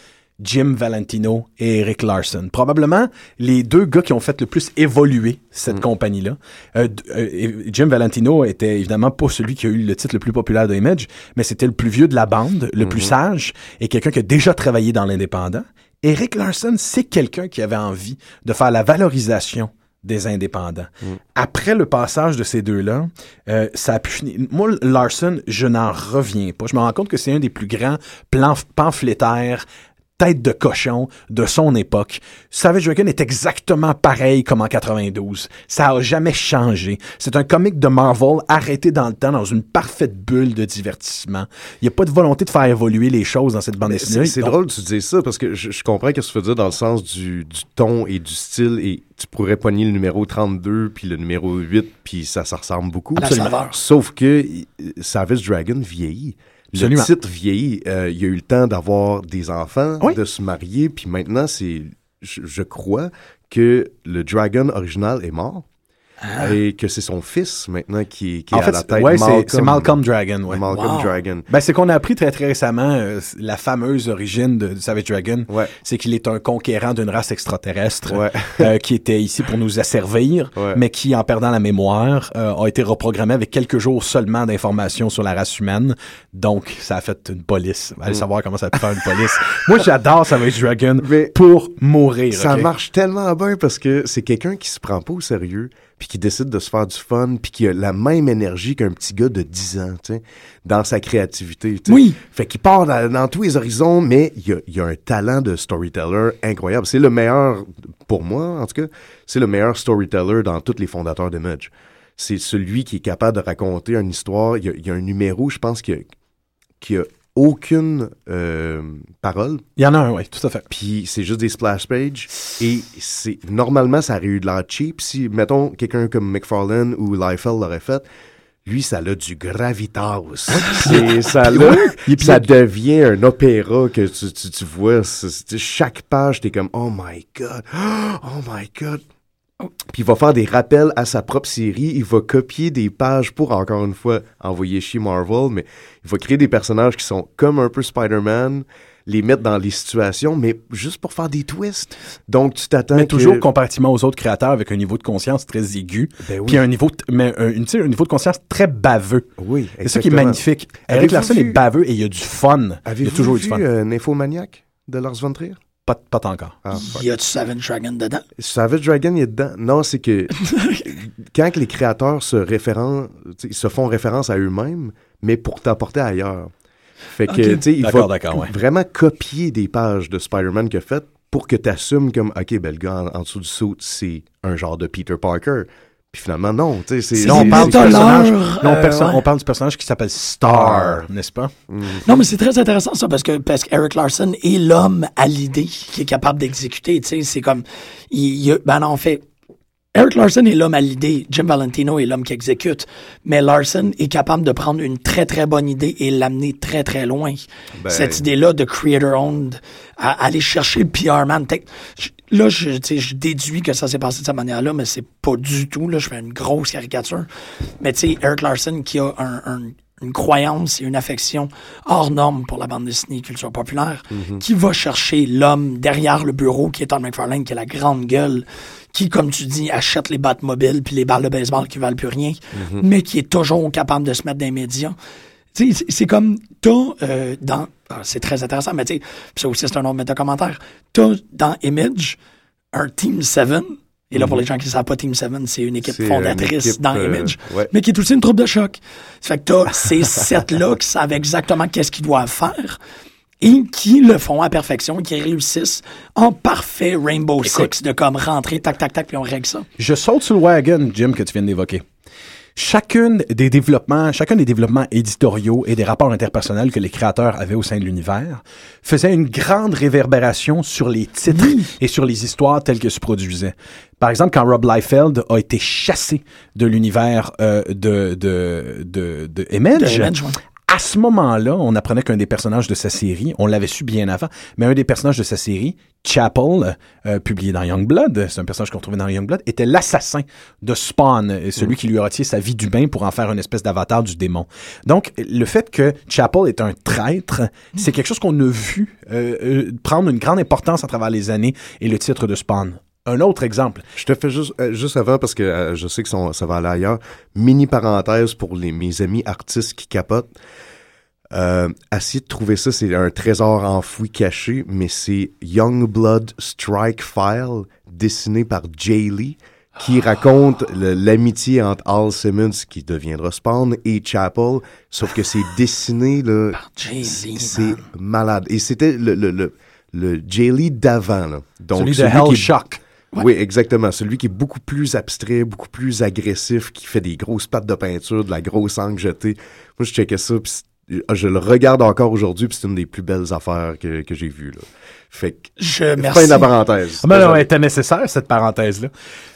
Jim Valentino et Eric Larson. Probablement les deux gars qui ont fait le plus évoluer cette compagnie-là. Euh, euh, Jim Valentino était évidemment pas celui qui a eu le titre le plus populaire de Image, mais c'était le plus vieux de la bande, le plus sage, et quelqu'un qui a déjà travaillé dans l'indépendant. Eric Larson, c'est quelqu'un qui avait envie de faire la valorisation des indépendants. Après le passage de ces deux-là, euh, ça a pu finir. Moi, Larson, je n'en reviens pas. Je me rends compte que c'est un des plus grands plans pamphlétaires tête de cochon de son époque. Savage Dragon est exactement pareil comme en 92. Ça a jamais changé. C'est un comic de Marvel arrêté dans le temps, dans une parfaite bulle de divertissement. Il n'y a pas de volonté de faire évoluer les choses dans cette bande dessinée. C'est drôle que tu dises ça parce que je, je comprends ce que tu veux dire dans le sens du, du ton et du style et tu pourrais pogner le numéro 32 puis le numéro 8 puis ça, ça ressemble beaucoup. Saveur. Sauf que euh, Savage Dragon vieillit. Le titre vieillit. Euh, il y a eu le temps d'avoir des enfants, Oui. de se marier puis maintenant c'est, je, je crois que le Dragon original est mort. Et que c'est son fils maintenant qui, qui En est à fait, la c'est- tête. ouais, c'est- c'est Malcolm Dragon, ouais. Malcolm Wow. Dragon. Ben, c'est qu'on a appris très très récemment euh, la fameuse origine de, de Savage Dragon. Ouais. C'est qu'il est un conquérant d'une race extraterrestre Ouais. euh, qui était ici pour nous asservir, Ouais. mais qui, en perdant la mémoire, euh, a été reprogrammé avec quelques jours seulement d'informations sur la race humaine. Donc, ça a fait une police. Allez savoir comment ça peut faire une police. Moi, j'adore Savage Dragon Mm. Mais- pour mourir. Ça marche tellement bien parce que c'est quelqu'un qui se prend pas au sérieux, puis qui décide de se faire du fun, puis qui a la même énergie qu'un petit gars de 10 ans, tu sais, dans sa créativité. tu sais. Oui. Fait qu'il part dans, dans tous les horizons, mais il y a, il a un talent de storyteller incroyable. C'est le meilleur, pour moi en tout cas, c'est le meilleur storyteller dans tous les fondateurs d'Image. C'est celui qui est capable de raconter une histoire. Il y a, il y a un numéro, je pense, qui a, qui a aucune euh, parole. Il y en a un, oui, tout à fait. Puis c'est juste des splash pages. Et c'est normalement, ça aurait eu de l'air cheap. Si, mettons, quelqu'un comme McFarlane ou Liefeld l'aurait fait, lui, ça a du gravitas. Ça, l'a- ça devient un opéra que tu, tu, tu vois. chaque page, t'es comme, oh my God, oh my God. Puis il va faire des rappels à sa propre série. Il va copier des pages pour, encore une fois, envoyer chez Marvel. Mais il va créer des personnages qui sont comme un peu Spider-Man, les mettre dans les situations, mais juste pour faire des twists. Donc, tu t'attends Mais que- toujours comparativement aux autres créateurs avec un niveau de conscience très aigu, Ben oui. puis un niveau, mais un, tu sais, un niveau de conscience très baveux. Oui, C'est ça qui est magnifique. Eric Larson vu- est baveux et il y a du fun. Il y a toujours vu du fun. euh, Nymphomaniac de Lars von Trier? Pas, pas encore. Ah. Y a-tu Savage Dragon dedans? Savage Dragon, il est dedans. Non, c'est que quand que les créateurs se, référen- ils se font référence à eux-mêmes, mais pour t'apporter ailleurs. Fait que, Ok. tu sais, il ouais. vraiment copier des pages de Spider-Man qu'il a faites pour que tu assumes comme, OK, ben, le gars en, en dessous du saut, c'est un genre de Peter Parker. Puis finalement, non, tu sais, c'est... Là, on parle, du de personnage, là, on, euh, ouais. on parle du personnage qui s'appelle Star, n'est-ce pas? Non, mais c'est très intéressant ça parce que parce qu'Eric Larson est l'homme à l'idée qui est capable d'exécuter. Tu sais, c'est comme il, il- ben non, en fait. Eric Larson est l'homme à l'idée, Jim Valentino est l'homme qui exécute, mais Larson est capable de prendre une très très bonne idée et l'amener très très loin. Ben- Cette idée-là de creator-owned, aller chercher le PR man. Là, je, je déduis que ça s'est passé de cette manière-là, mais c'est pas du tout. Là, je fais une grosse caricature. Mais tu sais, Eric Larson qui a un- un- une croyance et une affection hors norme pour la bande dessinée et culture populaire, qui va chercher l'homme derrière le bureau qui est Tom McFarlane, qui a la grande gueule, qui, comme tu dis, achète les mobiles puis les balles de baseball qui valent plus rien, mais qui est toujours capable de se mettre dans les médias. C'est- comme, t'as euh, dans... ah, c'est très intéressant, mais tu ça aussi, c'est un autre méta commentaire. T'as dans Image un Team 7, et là, pour les gens qui ne savent pas, Team 7, c'est une équipe fondatrice une équipe, dans euh, Image, ouais. mais qui est aussi une troupe de choc. Ça fait que t'as ces sept-là qui savent exactement qu'est-ce qu'ils doivent faire et qui le font à perfection, qui réussissent en parfait Rainbow Six de comme rentrer, tac, tac, tac, puis on règle ça. Je saute sur le wagon, Jim, que tu viens d'évoquer. Chacune des développements, chacun des développements éditoriaux et des rapports interpersonnels que les créateurs avaient au sein de l'univers faisait une grande réverbération sur les titres et sur les histoires telles que se produisaient. Par exemple, quand Rob Liefeld a été chassé de l'univers euh, de, de, de, de Image, De Image, ouais. À ce moment-là, on apprenait qu'un des personnages de sa série, on l'avait su bien avant, mais un des personnages de sa série, Chapel, euh, publié dans Youngblood, c'est un personnage qu'on trouvait dans Youngblood, était l'assassin de Spawn, euh, celui qui lui a retiré sa vie d'humain pour en faire une espèce d'avatar du démon. Donc, le fait que Chapel est un traître, c'est quelque chose qu'on a vu euh, euh, prendre une grande importance à travers les années et le titre de Spawn. Un autre exemple. Je te fais juste, euh, juste avant, parce que euh, je sais que son- ça va aller ailleurs, mini parenthèse pour les, mes amis artistes qui capotent. Euh, de trouver ça, c'est un trésor enfoui caché, mais c'est Youngblood Strike File, dessiné par Jay Lee, qui raconte le- l'amitié entre Al Simmons, qui deviendra Spawn, et Chapel, sauf que c'est dessiné, là, c'est malade. Et c'était le, le, le, le Jay Lee d'avant, là. Donc, celui de celui Hell qui est- Shock. oui, exactement. Celui qui est beaucoup plus abstrait, beaucoup plus agressif, qui fait des grosses pattes de peinture, de la grosse encre jetée. Moi, je checkais ça, puis c'est- je le regarde encore aujourd'hui, puis c'est une des plus belles affaires que, que j'ai vues. Là. Fait que, Je fin merci. de la parenthèse. Ah ben non, elle était nécessaire, cette parenthèse-là.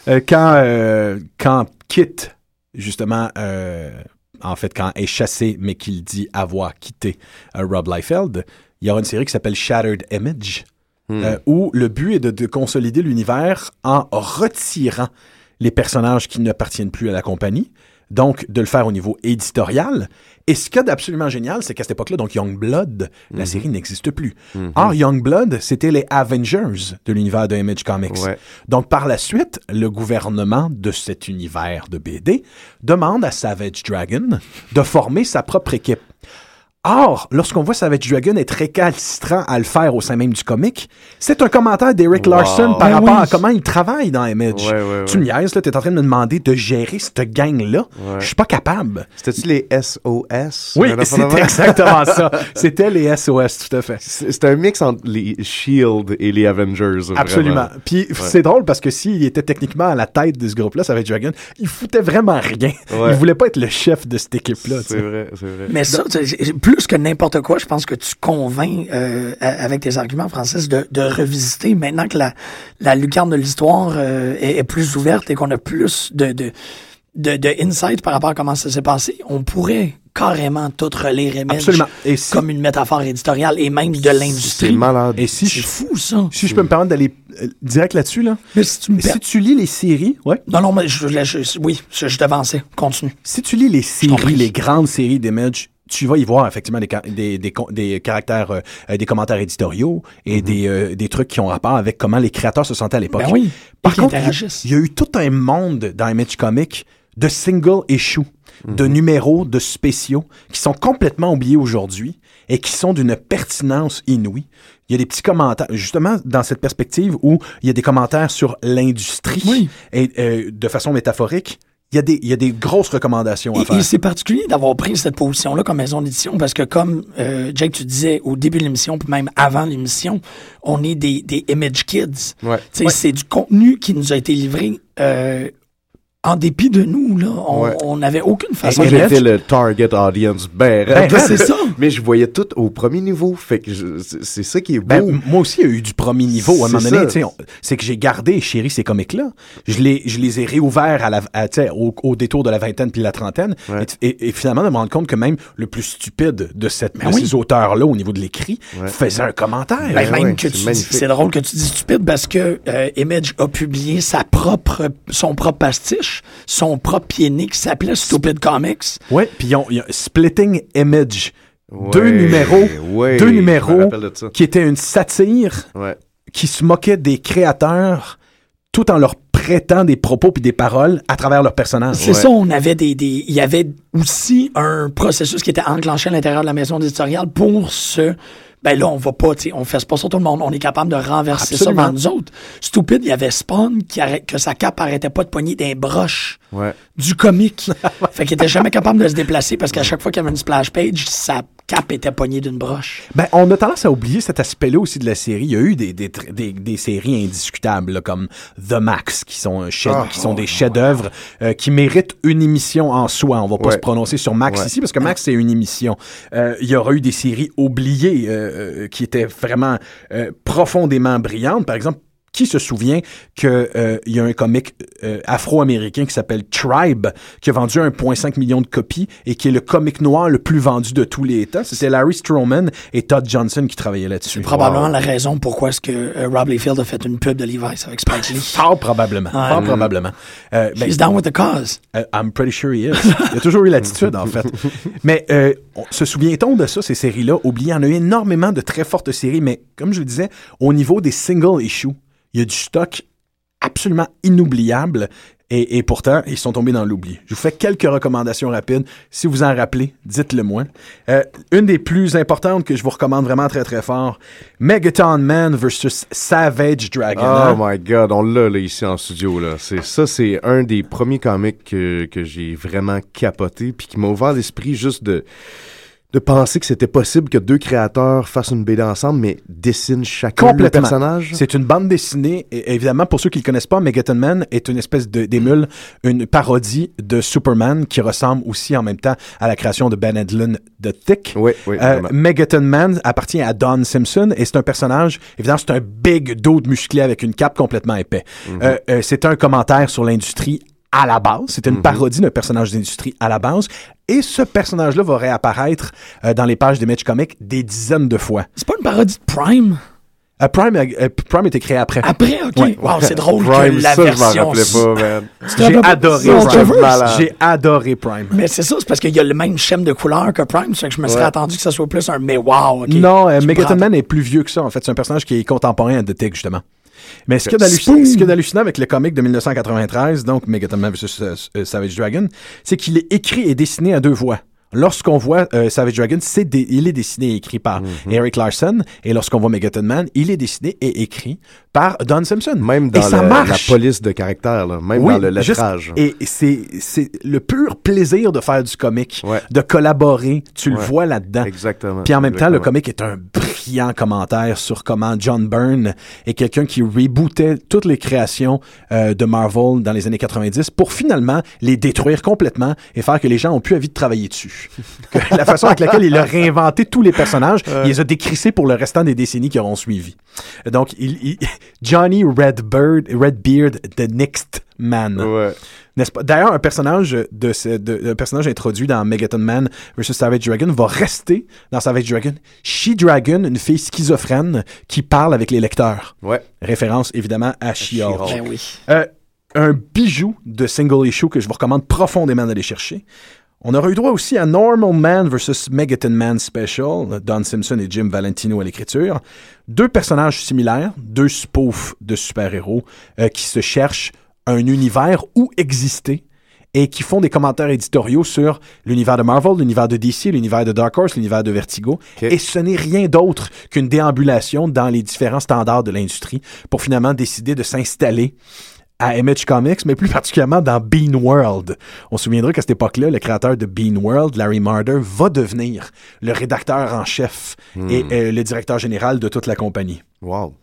Euh, quand, euh, quand Kit, justement, euh, en fait, quand est chassé, mais qu'il dit avoir quitté euh, Rob Liefeld, il y aura une série qui s'appelle Shattered Image, euh, où le but est de, de consolider l'univers en retirant les personnages qui n'appartiennent plus à la compagnie, donc de le faire au niveau éditorial. Et ce qu'il y a d'absolument génial, c'est qu'à cette époque-là, donc Youngblood, la série n'existe plus. Or, Youngblood, c'était les Avengers de l'univers de Image Comics. Ouais. Donc, par la suite, le gouvernement de cet univers de BD demande à Savage Dragon de former sa propre équipe. Or, lorsqu'on voit Savage Dragon être récalcitrant à le faire au sein même du comic, c'est un commentaire d'Eric Wow. Larson par Ben rapport oui. à comment il travaille dans Image. Ouais, ouais, Tu ouais. me niaises, là, t'es en train de me demander de gérer cette gang-là. Ouais. Je suis pas capable. C'était-tu les SOS? Oui, c'était exactement ça. C'était les SOS, tout à fait. C'est un mix entre les Shield et les Avengers. vraiment. Absolument. Puis c'est drôle parce que s'il était techniquement à la tête de ce groupe-là, Savage Dragon, il foutait vraiment rien. Ouais. Il voulait pas être le chef de cette équipe-là. C'est vrai, c'est vrai. Mais ça, sais, plus que n'importe quoi, je pense que tu convaincs euh, avec tes arguments, Francis, de, de revisiter maintenant que la, la lucarne de l'histoire euh, est, est plus ouverte et qu'on a plus de, de, de, de insight par rapport à comment ça s'est passé. On pourrait carrément tout relire Image Absolument. Et si- comme une métaphore éditoriale et même de C'est l'industrie. malade. Et si C'est je, fou, ça. si je peux me permettre d'aller euh, direct là-dessus, là. Mais si tu me Si tu lis les séries, ouais. Non, non, mais je, je- oui, je, je t'avançais. Continue. Si tu lis les séries, les grandes séries d'Image, tu vas y voir effectivement des, des, des, des caractères, euh, euh, des commentaires éditoriaux et des, euh, des trucs qui ont rapport avec comment les créateurs se sentaient à l'époque. Ben oui. Par contre, il y- a eu tout un monde dans Image Comics de single issue, Mhm. de numéros, de spéciaux, qui sont complètement oubliés aujourd'hui et qui sont d'une pertinence inouïe. Il y a des petits commentaires, justement, dans cette perspective où il y a des commentaires sur l'industrie Oui. et euh, de façon métaphorique. Il y, a des, il y a des grosses recommandations à Et, faire. et c'est particulier d'avoir pris cette position-là comme maison d'édition parce que comme euh, Jake, tu disais au début de l'émission, puis même avant l'émission, on est des, des image kids. Ouais. Tu sais, C'est du contenu qui nous a été livré euh, en dépit de nous. Là. On Ouais. n'avait aucune façon de j'étais le target audience. Ben, Ben, c'est ça. Mais je voyais tout au premier niveau. Fait que c'est ça qui est beau. Ben, moi aussi, il y a eu du premier niveau. À un moment C'est donné, c'est que j'ai gardé, chéri, ces comics-là. Je les, je les ai réouverts à la, à, tu sais, au, au détour de la vingtaine puis la trentaine. Ouais. Et, tu- et- et finalement, de me rendre compte que même le plus stupide de, cette, Ben de oui. ces auteurs-là, au niveau de l'écrit, Ouais. faisait un commentaire. Ben, même ouais, que tu c'est drôle que tu dis stupide parce que euh, Image a publié sa propre, son propre pastiche, son propre pied qui s'appelait Stupid Comics. Ouais, puis ils ont, ils ont- Splitting Image. Ouais, deux numéros, ouais, deux numéros de qui étaient une satire Ouais. qui se moquait des créateurs tout en leur prêtant des propos puis des paroles à travers leurs personnages. C'est ça, on avait des, des, il y avait aussi un processus qui était enclenché à l'intérieur de la maison éditoriale pour ce, ben là, on va pas, on fait pas sur tout le monde, on est capable de renverser Absolument. ça vers nous autres. Stupide, il y avait Spawn qui arrête, que sa cape arrêtait pas de poigner des broches Ouais. du comique. fait qu'il était jamais capable de se déplacer parce qu'à chaque fois qu'il y avait une splash page, sa cape était poignée d'une broche. Ben, on a tendance à oublier cet aspect-là aussi de la série. Il y a eu des, des, des, des séries indiscutables, là, comme The Max, qui sont, un chef, Ah, qui sont des chefs-d'œuvre euh, qui méritent une émission en soi. On va pas Ouais. se prononcer sur Max Ouais. ici, parce que Max, c'est une émission. Euh, il y aura eu des séries oubliées euh, euh, qui étaient vraiment euh, profondément brillantes. Par exemple, qui se souvient que euh, y a un comic euh, afro-américain qui s'appelle Tribe qui a vendu 1,5 million de copies et qui est le comic noir le plus vendu de tous les temps. C'était Larry Stroman et Todd Johnson qui travaillaient là-dessus. Probablement la raison pourquoi est-ce que euh, Rob Liefeld a fait une pub de Levi's avec Spike Lee. Fort probablement. Ouais. Fort probablement. Euh, ben, He's down with the cause. I'm pretty sure he is. Il a toujours eu l'attitude, en fait. Mais on- se souvient-on de ça, ces séries-là? Oubliez, il y en a eu énormément de très fortes séries, mais comme je le disais, au niveau des single issues, il y a du stock absolument inoubliable. Et, pourtant, ils sont tombés dans l'oubli. Je vous fais quelques recommandations rapides. Si vous en rappelez, dites-le moi. Euh, une des plus importantes que je vous recommande vraiment très très fort, Megaton Man versus Savage Dragon. Oh my god, on l'a là, ici en studio. Là. C'est, ça, c'est un des premiers comics que, que j'ai vraiment capoté puis qui m'a ouvert l'esprit juste de, de penser que c'était possible que deux créateurs fassent une BD ensemble, mais dessinent chacun le personnage? C'est une bande dessinée. Et évidemment, pour ceux qui le connaissent pas, Megaton Man est une espèce d'émule, une parodie de Superman qui ressemble aussi en même temps à la création de Ben Edlund de Thick. Oui, oui, Euh. Megaton Man appartient à Don Simpson et c'est un personnage, évidemment, c'est un big dude musclé avec une cape complètement épais. Mhm. Euh, euh, c'est un commentaire sur l'industrie à la base. C'était Mhm. une parodie d'un personnage d'industrie à la base. Et ce personnage-là va réapparaître euh, dans les pages des Match Comics des dizaines de fois. C'est pas une parodie de Prime? Euh, Prime, a- euh, Prime a été créé après. Après, OK. Ouais. Wow, c'est drôle Prime, que la ça, je m'en version... rappelais pas, man. C'était un J'ai adoré c'est un Prime. J'ai adoré Prime. Mais c'est ça, c'est parce qu'il y a le même schème de couleur que Prime, fait que je me serais Ouais. attendu que ça soit plus un mais wow, OK. Non, euh, Megaton Man est plus vieux que ça. En fait, c'est un personnage qui est contemporain The Tick, justement. Mais ce qu'il y a a d'hallucinant avec le comic de 1993, donc Megaton Man vs. euh, euh, Savage Dragon, c'est qu'il est écrit et dessiné à deux voix. Lorsqu'on voit euh, Savage Dragon, c'est il est dessiné et écrit par Mhm. Eric Larson. Et lorsqu'on voit Megaton Man, il est dessiné et écrit par Don Simpson. Même et dans ça le- la marche. police de caractère, là. même Oui, dans le juste- lettrage. et c'est c'est le pur plaisir de faire du comic, Ouais. de collaborer. Tu le vois là-dedans. Exactement. Puis en même temps, le comic est un brillant commentaire sur comment John Byrne est quelqu'un qui rebootait toutes les créations euh, de Marvel dans les années 90 pour finalement les détruire complètement et faire que les gens ont plus envie de travailler dessus. Que la façon avec laquelle il a réinventé tous les personnages, il les a décrissés pour le restant des décennies qui auront suivi. Donc, il, il- Johnny Redbird, Redbeard, The Next Man. Ouais. N'est-ce pas? D'ailleurs, un personnage de, ce- de- un personnage introduit dans Megaton Man vs Savage Dragon va rester dans Savage Dragon. She-Dragon, une fille schizophrène qui parle avec les lecteurs. Ouais. Référence évidemment à She-Hulk. She-Hulk. Ben oui. Euh, un bijou de single issue que je vous recommande profondément d'aller chercher. On aura eu droit aussi à Normal Man vs. Megaton Man Special, Don Simpson et Jim Valentino à l'écriture. Deux personnages similaires, deux spoofs de super-héros euh, qui se cherchent un univers où exister et qui font des commentaires éditoriaux sur l'univers de Marvel, l'univers de DC, l'univers de Dark Horse, l'univers de Vertigo. Et ce n'est rien d'autre qu'une déambulation dans les différents standards de l'industrie pour finalement décider de s'installer à Image Comics, mais plus particulièrement dans Bean World. On se souviendra qu'à cette époque-là, le créateur de Bean World, Larry Marder, va devenir le rédacteur en chef et euh, le directeur général de toute la compagnie. Wow.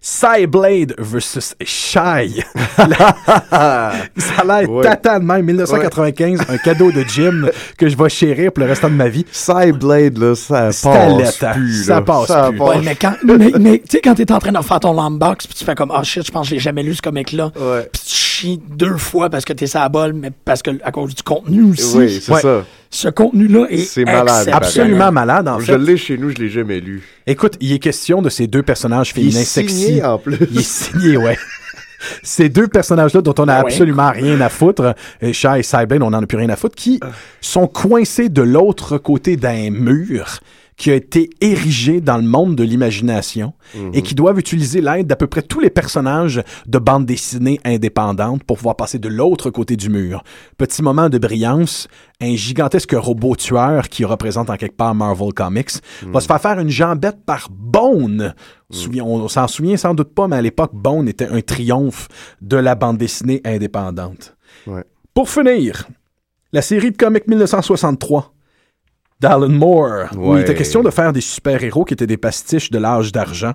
Cyblade versus Shy. ça a l'air Ouais. tata de même. 1995, un cadeau de Jim que je vais chérir pour le restant de ma vie. Cyblade, là, ça passe plus. Ça passe plus. Ouais, mais quand, mais, mais, tu sais, quand t'es en train de refaire ton lambox, puis tu fais comme, ah shit, je pense que j'ai jamais lu ce comic-là. Ouais. Puis tu chies deux fois parce que t'es sa bol, mais parce que, à cause du contenu aussi. Oui, c'est Ouais. ça. Ce contenu-là est, C'est malade. Absolument malade, en Je fait. l'ai chez nous, je l'ai jamais lu. Écoute, il est question de ces deux personnages Il est féminins signé sexy. en plus. Il est signé, ouais. Ces deux personnages-là dont on n'a Ah ouais. absolument rien à foutre, euh, Shy et Cyblade, on n'en a plus rien à foutre, qui sont coincés de l'autre côté d'un mur qui a été érigé dans le monde de l'imagination et qui doivent utiliser l'aide d'à peu près tous les personnages de bande dessinée indépendantes pour pouvoir passer de l'autre côté du mur. Petit moment de brillance, un gigantesque robot tueur qui représente en quelque part Marvel Comics va se faire faire une jambette par Bone. Souvi- On, on s'en souvient sans doute pas, mais à l'époque, Bone était un triomphe de la bande dessinée indépendante. Ouais. Pour finir, la série de comics 1963 d'Alan Moore, où il Ouais. était question de faire des super-héros qui étaient des pastiches de l'âge d'argent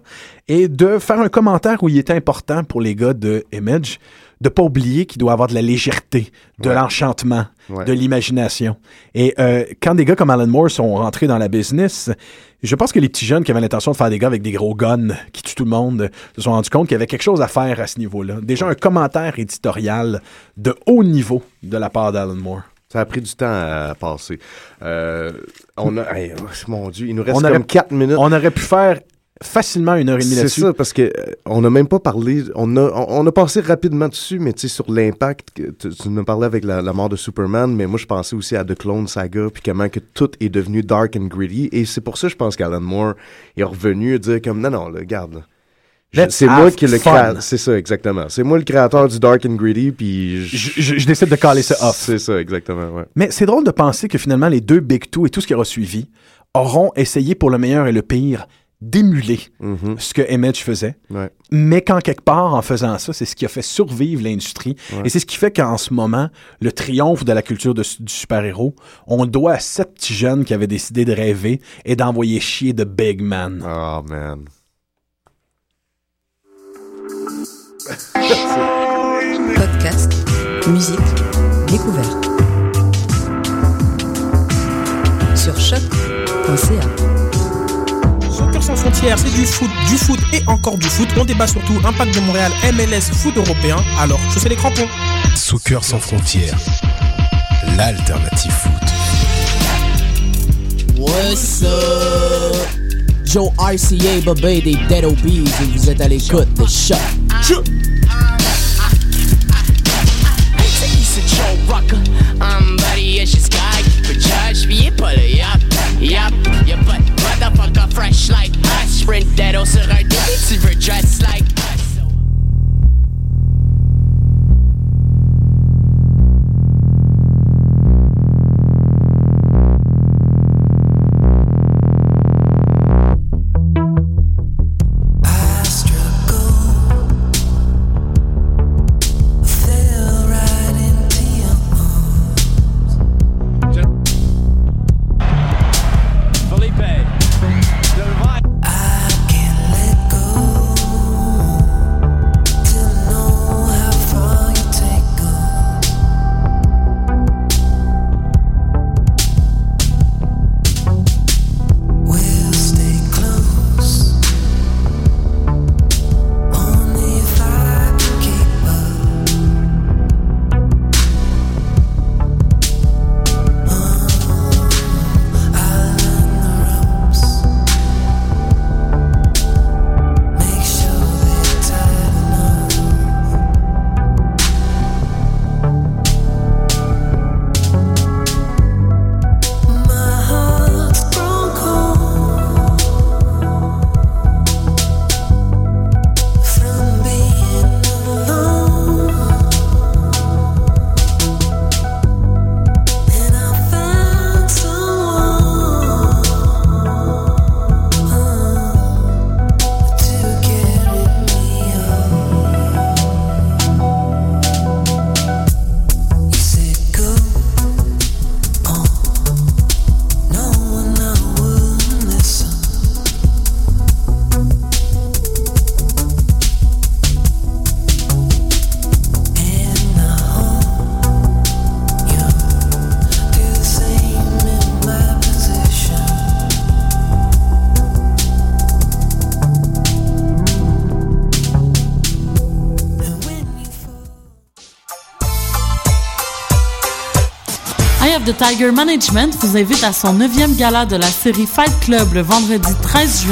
et de faire un commentaire où il était important pour les gars de Image de pas oublier qu'il doit avoir de la légèreté, de Ouais. l'enchantement, Ouais. de l'imagination. Et euh, quand des gars comme Alan Moore sont rentrés dans la business, je pense que les petits jeunes qui avaient l'intention de faire des gars avec des gros guns qui tuent tout le monde se sont rendus compte qu'il y avait quelque chose à faire à ce niveau-là. Déjà un commentaire éditorial de haut niveau de la part d'Alan Moore. Ça a pris du temps à passer. Euh, on a, hey, oh, mon Dieu, il nous reste On comme aurait- 4 minutes. On aurait pu faire facilement une heure et demie C'est là-dessus. ça, parce que euh, on n'a même pas parlé, on a, on, a passé rapidement dessus, mais tu sais, sur l'impact, tu, tu nous parlais avec la, la mort de Superman, mais moi je pensais aussi à The Clone Saga, puis comment que tout est devenu dark and gritty, et c'est pour ça je pense qu'Alan Moore est revenu dire comme, non, non, là, garde, là. Je- Let's C'est moi qui le créateur, c'est ça, exactement. C'est moi le créateur du dark and gritty, puis je- Je, je- je décide de caler ça off. C'est ça, exactement, ouais. Mais c'est drôle de penser que finalement, les deux Big Two et tout ce qui aura suivi auront essayé pour le meilleur et le pire d'émuler Mhm, ce que Image faisait. ouais. Mais qu'en quelque part, en faisant ça, c'est ce qui a fait survivre l'industrie. Et c'est ce qui fait qu'en ce moment, le triomphe de la culture de- du super-héros, on le doit à sept petits jeunes qui avaient décidé de rêver et d'envoyer chier de Big Man. Oh, man. Podcast, musique, découverte. Sur choc.ca. Soccer sans frontières, c'est du foot, du foot et encore du foot. On débat surtout impact de Montréal, MLS, foot européen. Alors, chaussez les crampons. Soccer sans frontières, l'alternative foot. What's up? Joe RCA, Bobé des Dead Obies et vous êtes à l'écoute de Choc. He's Rocker. I'm buddy, be motherfucker, fresh like us. Sprint that on sur un débit, tu veux dress like the Tiger Management vous invite à son neuvième gala de la série Fight Club le vendredi 13 juin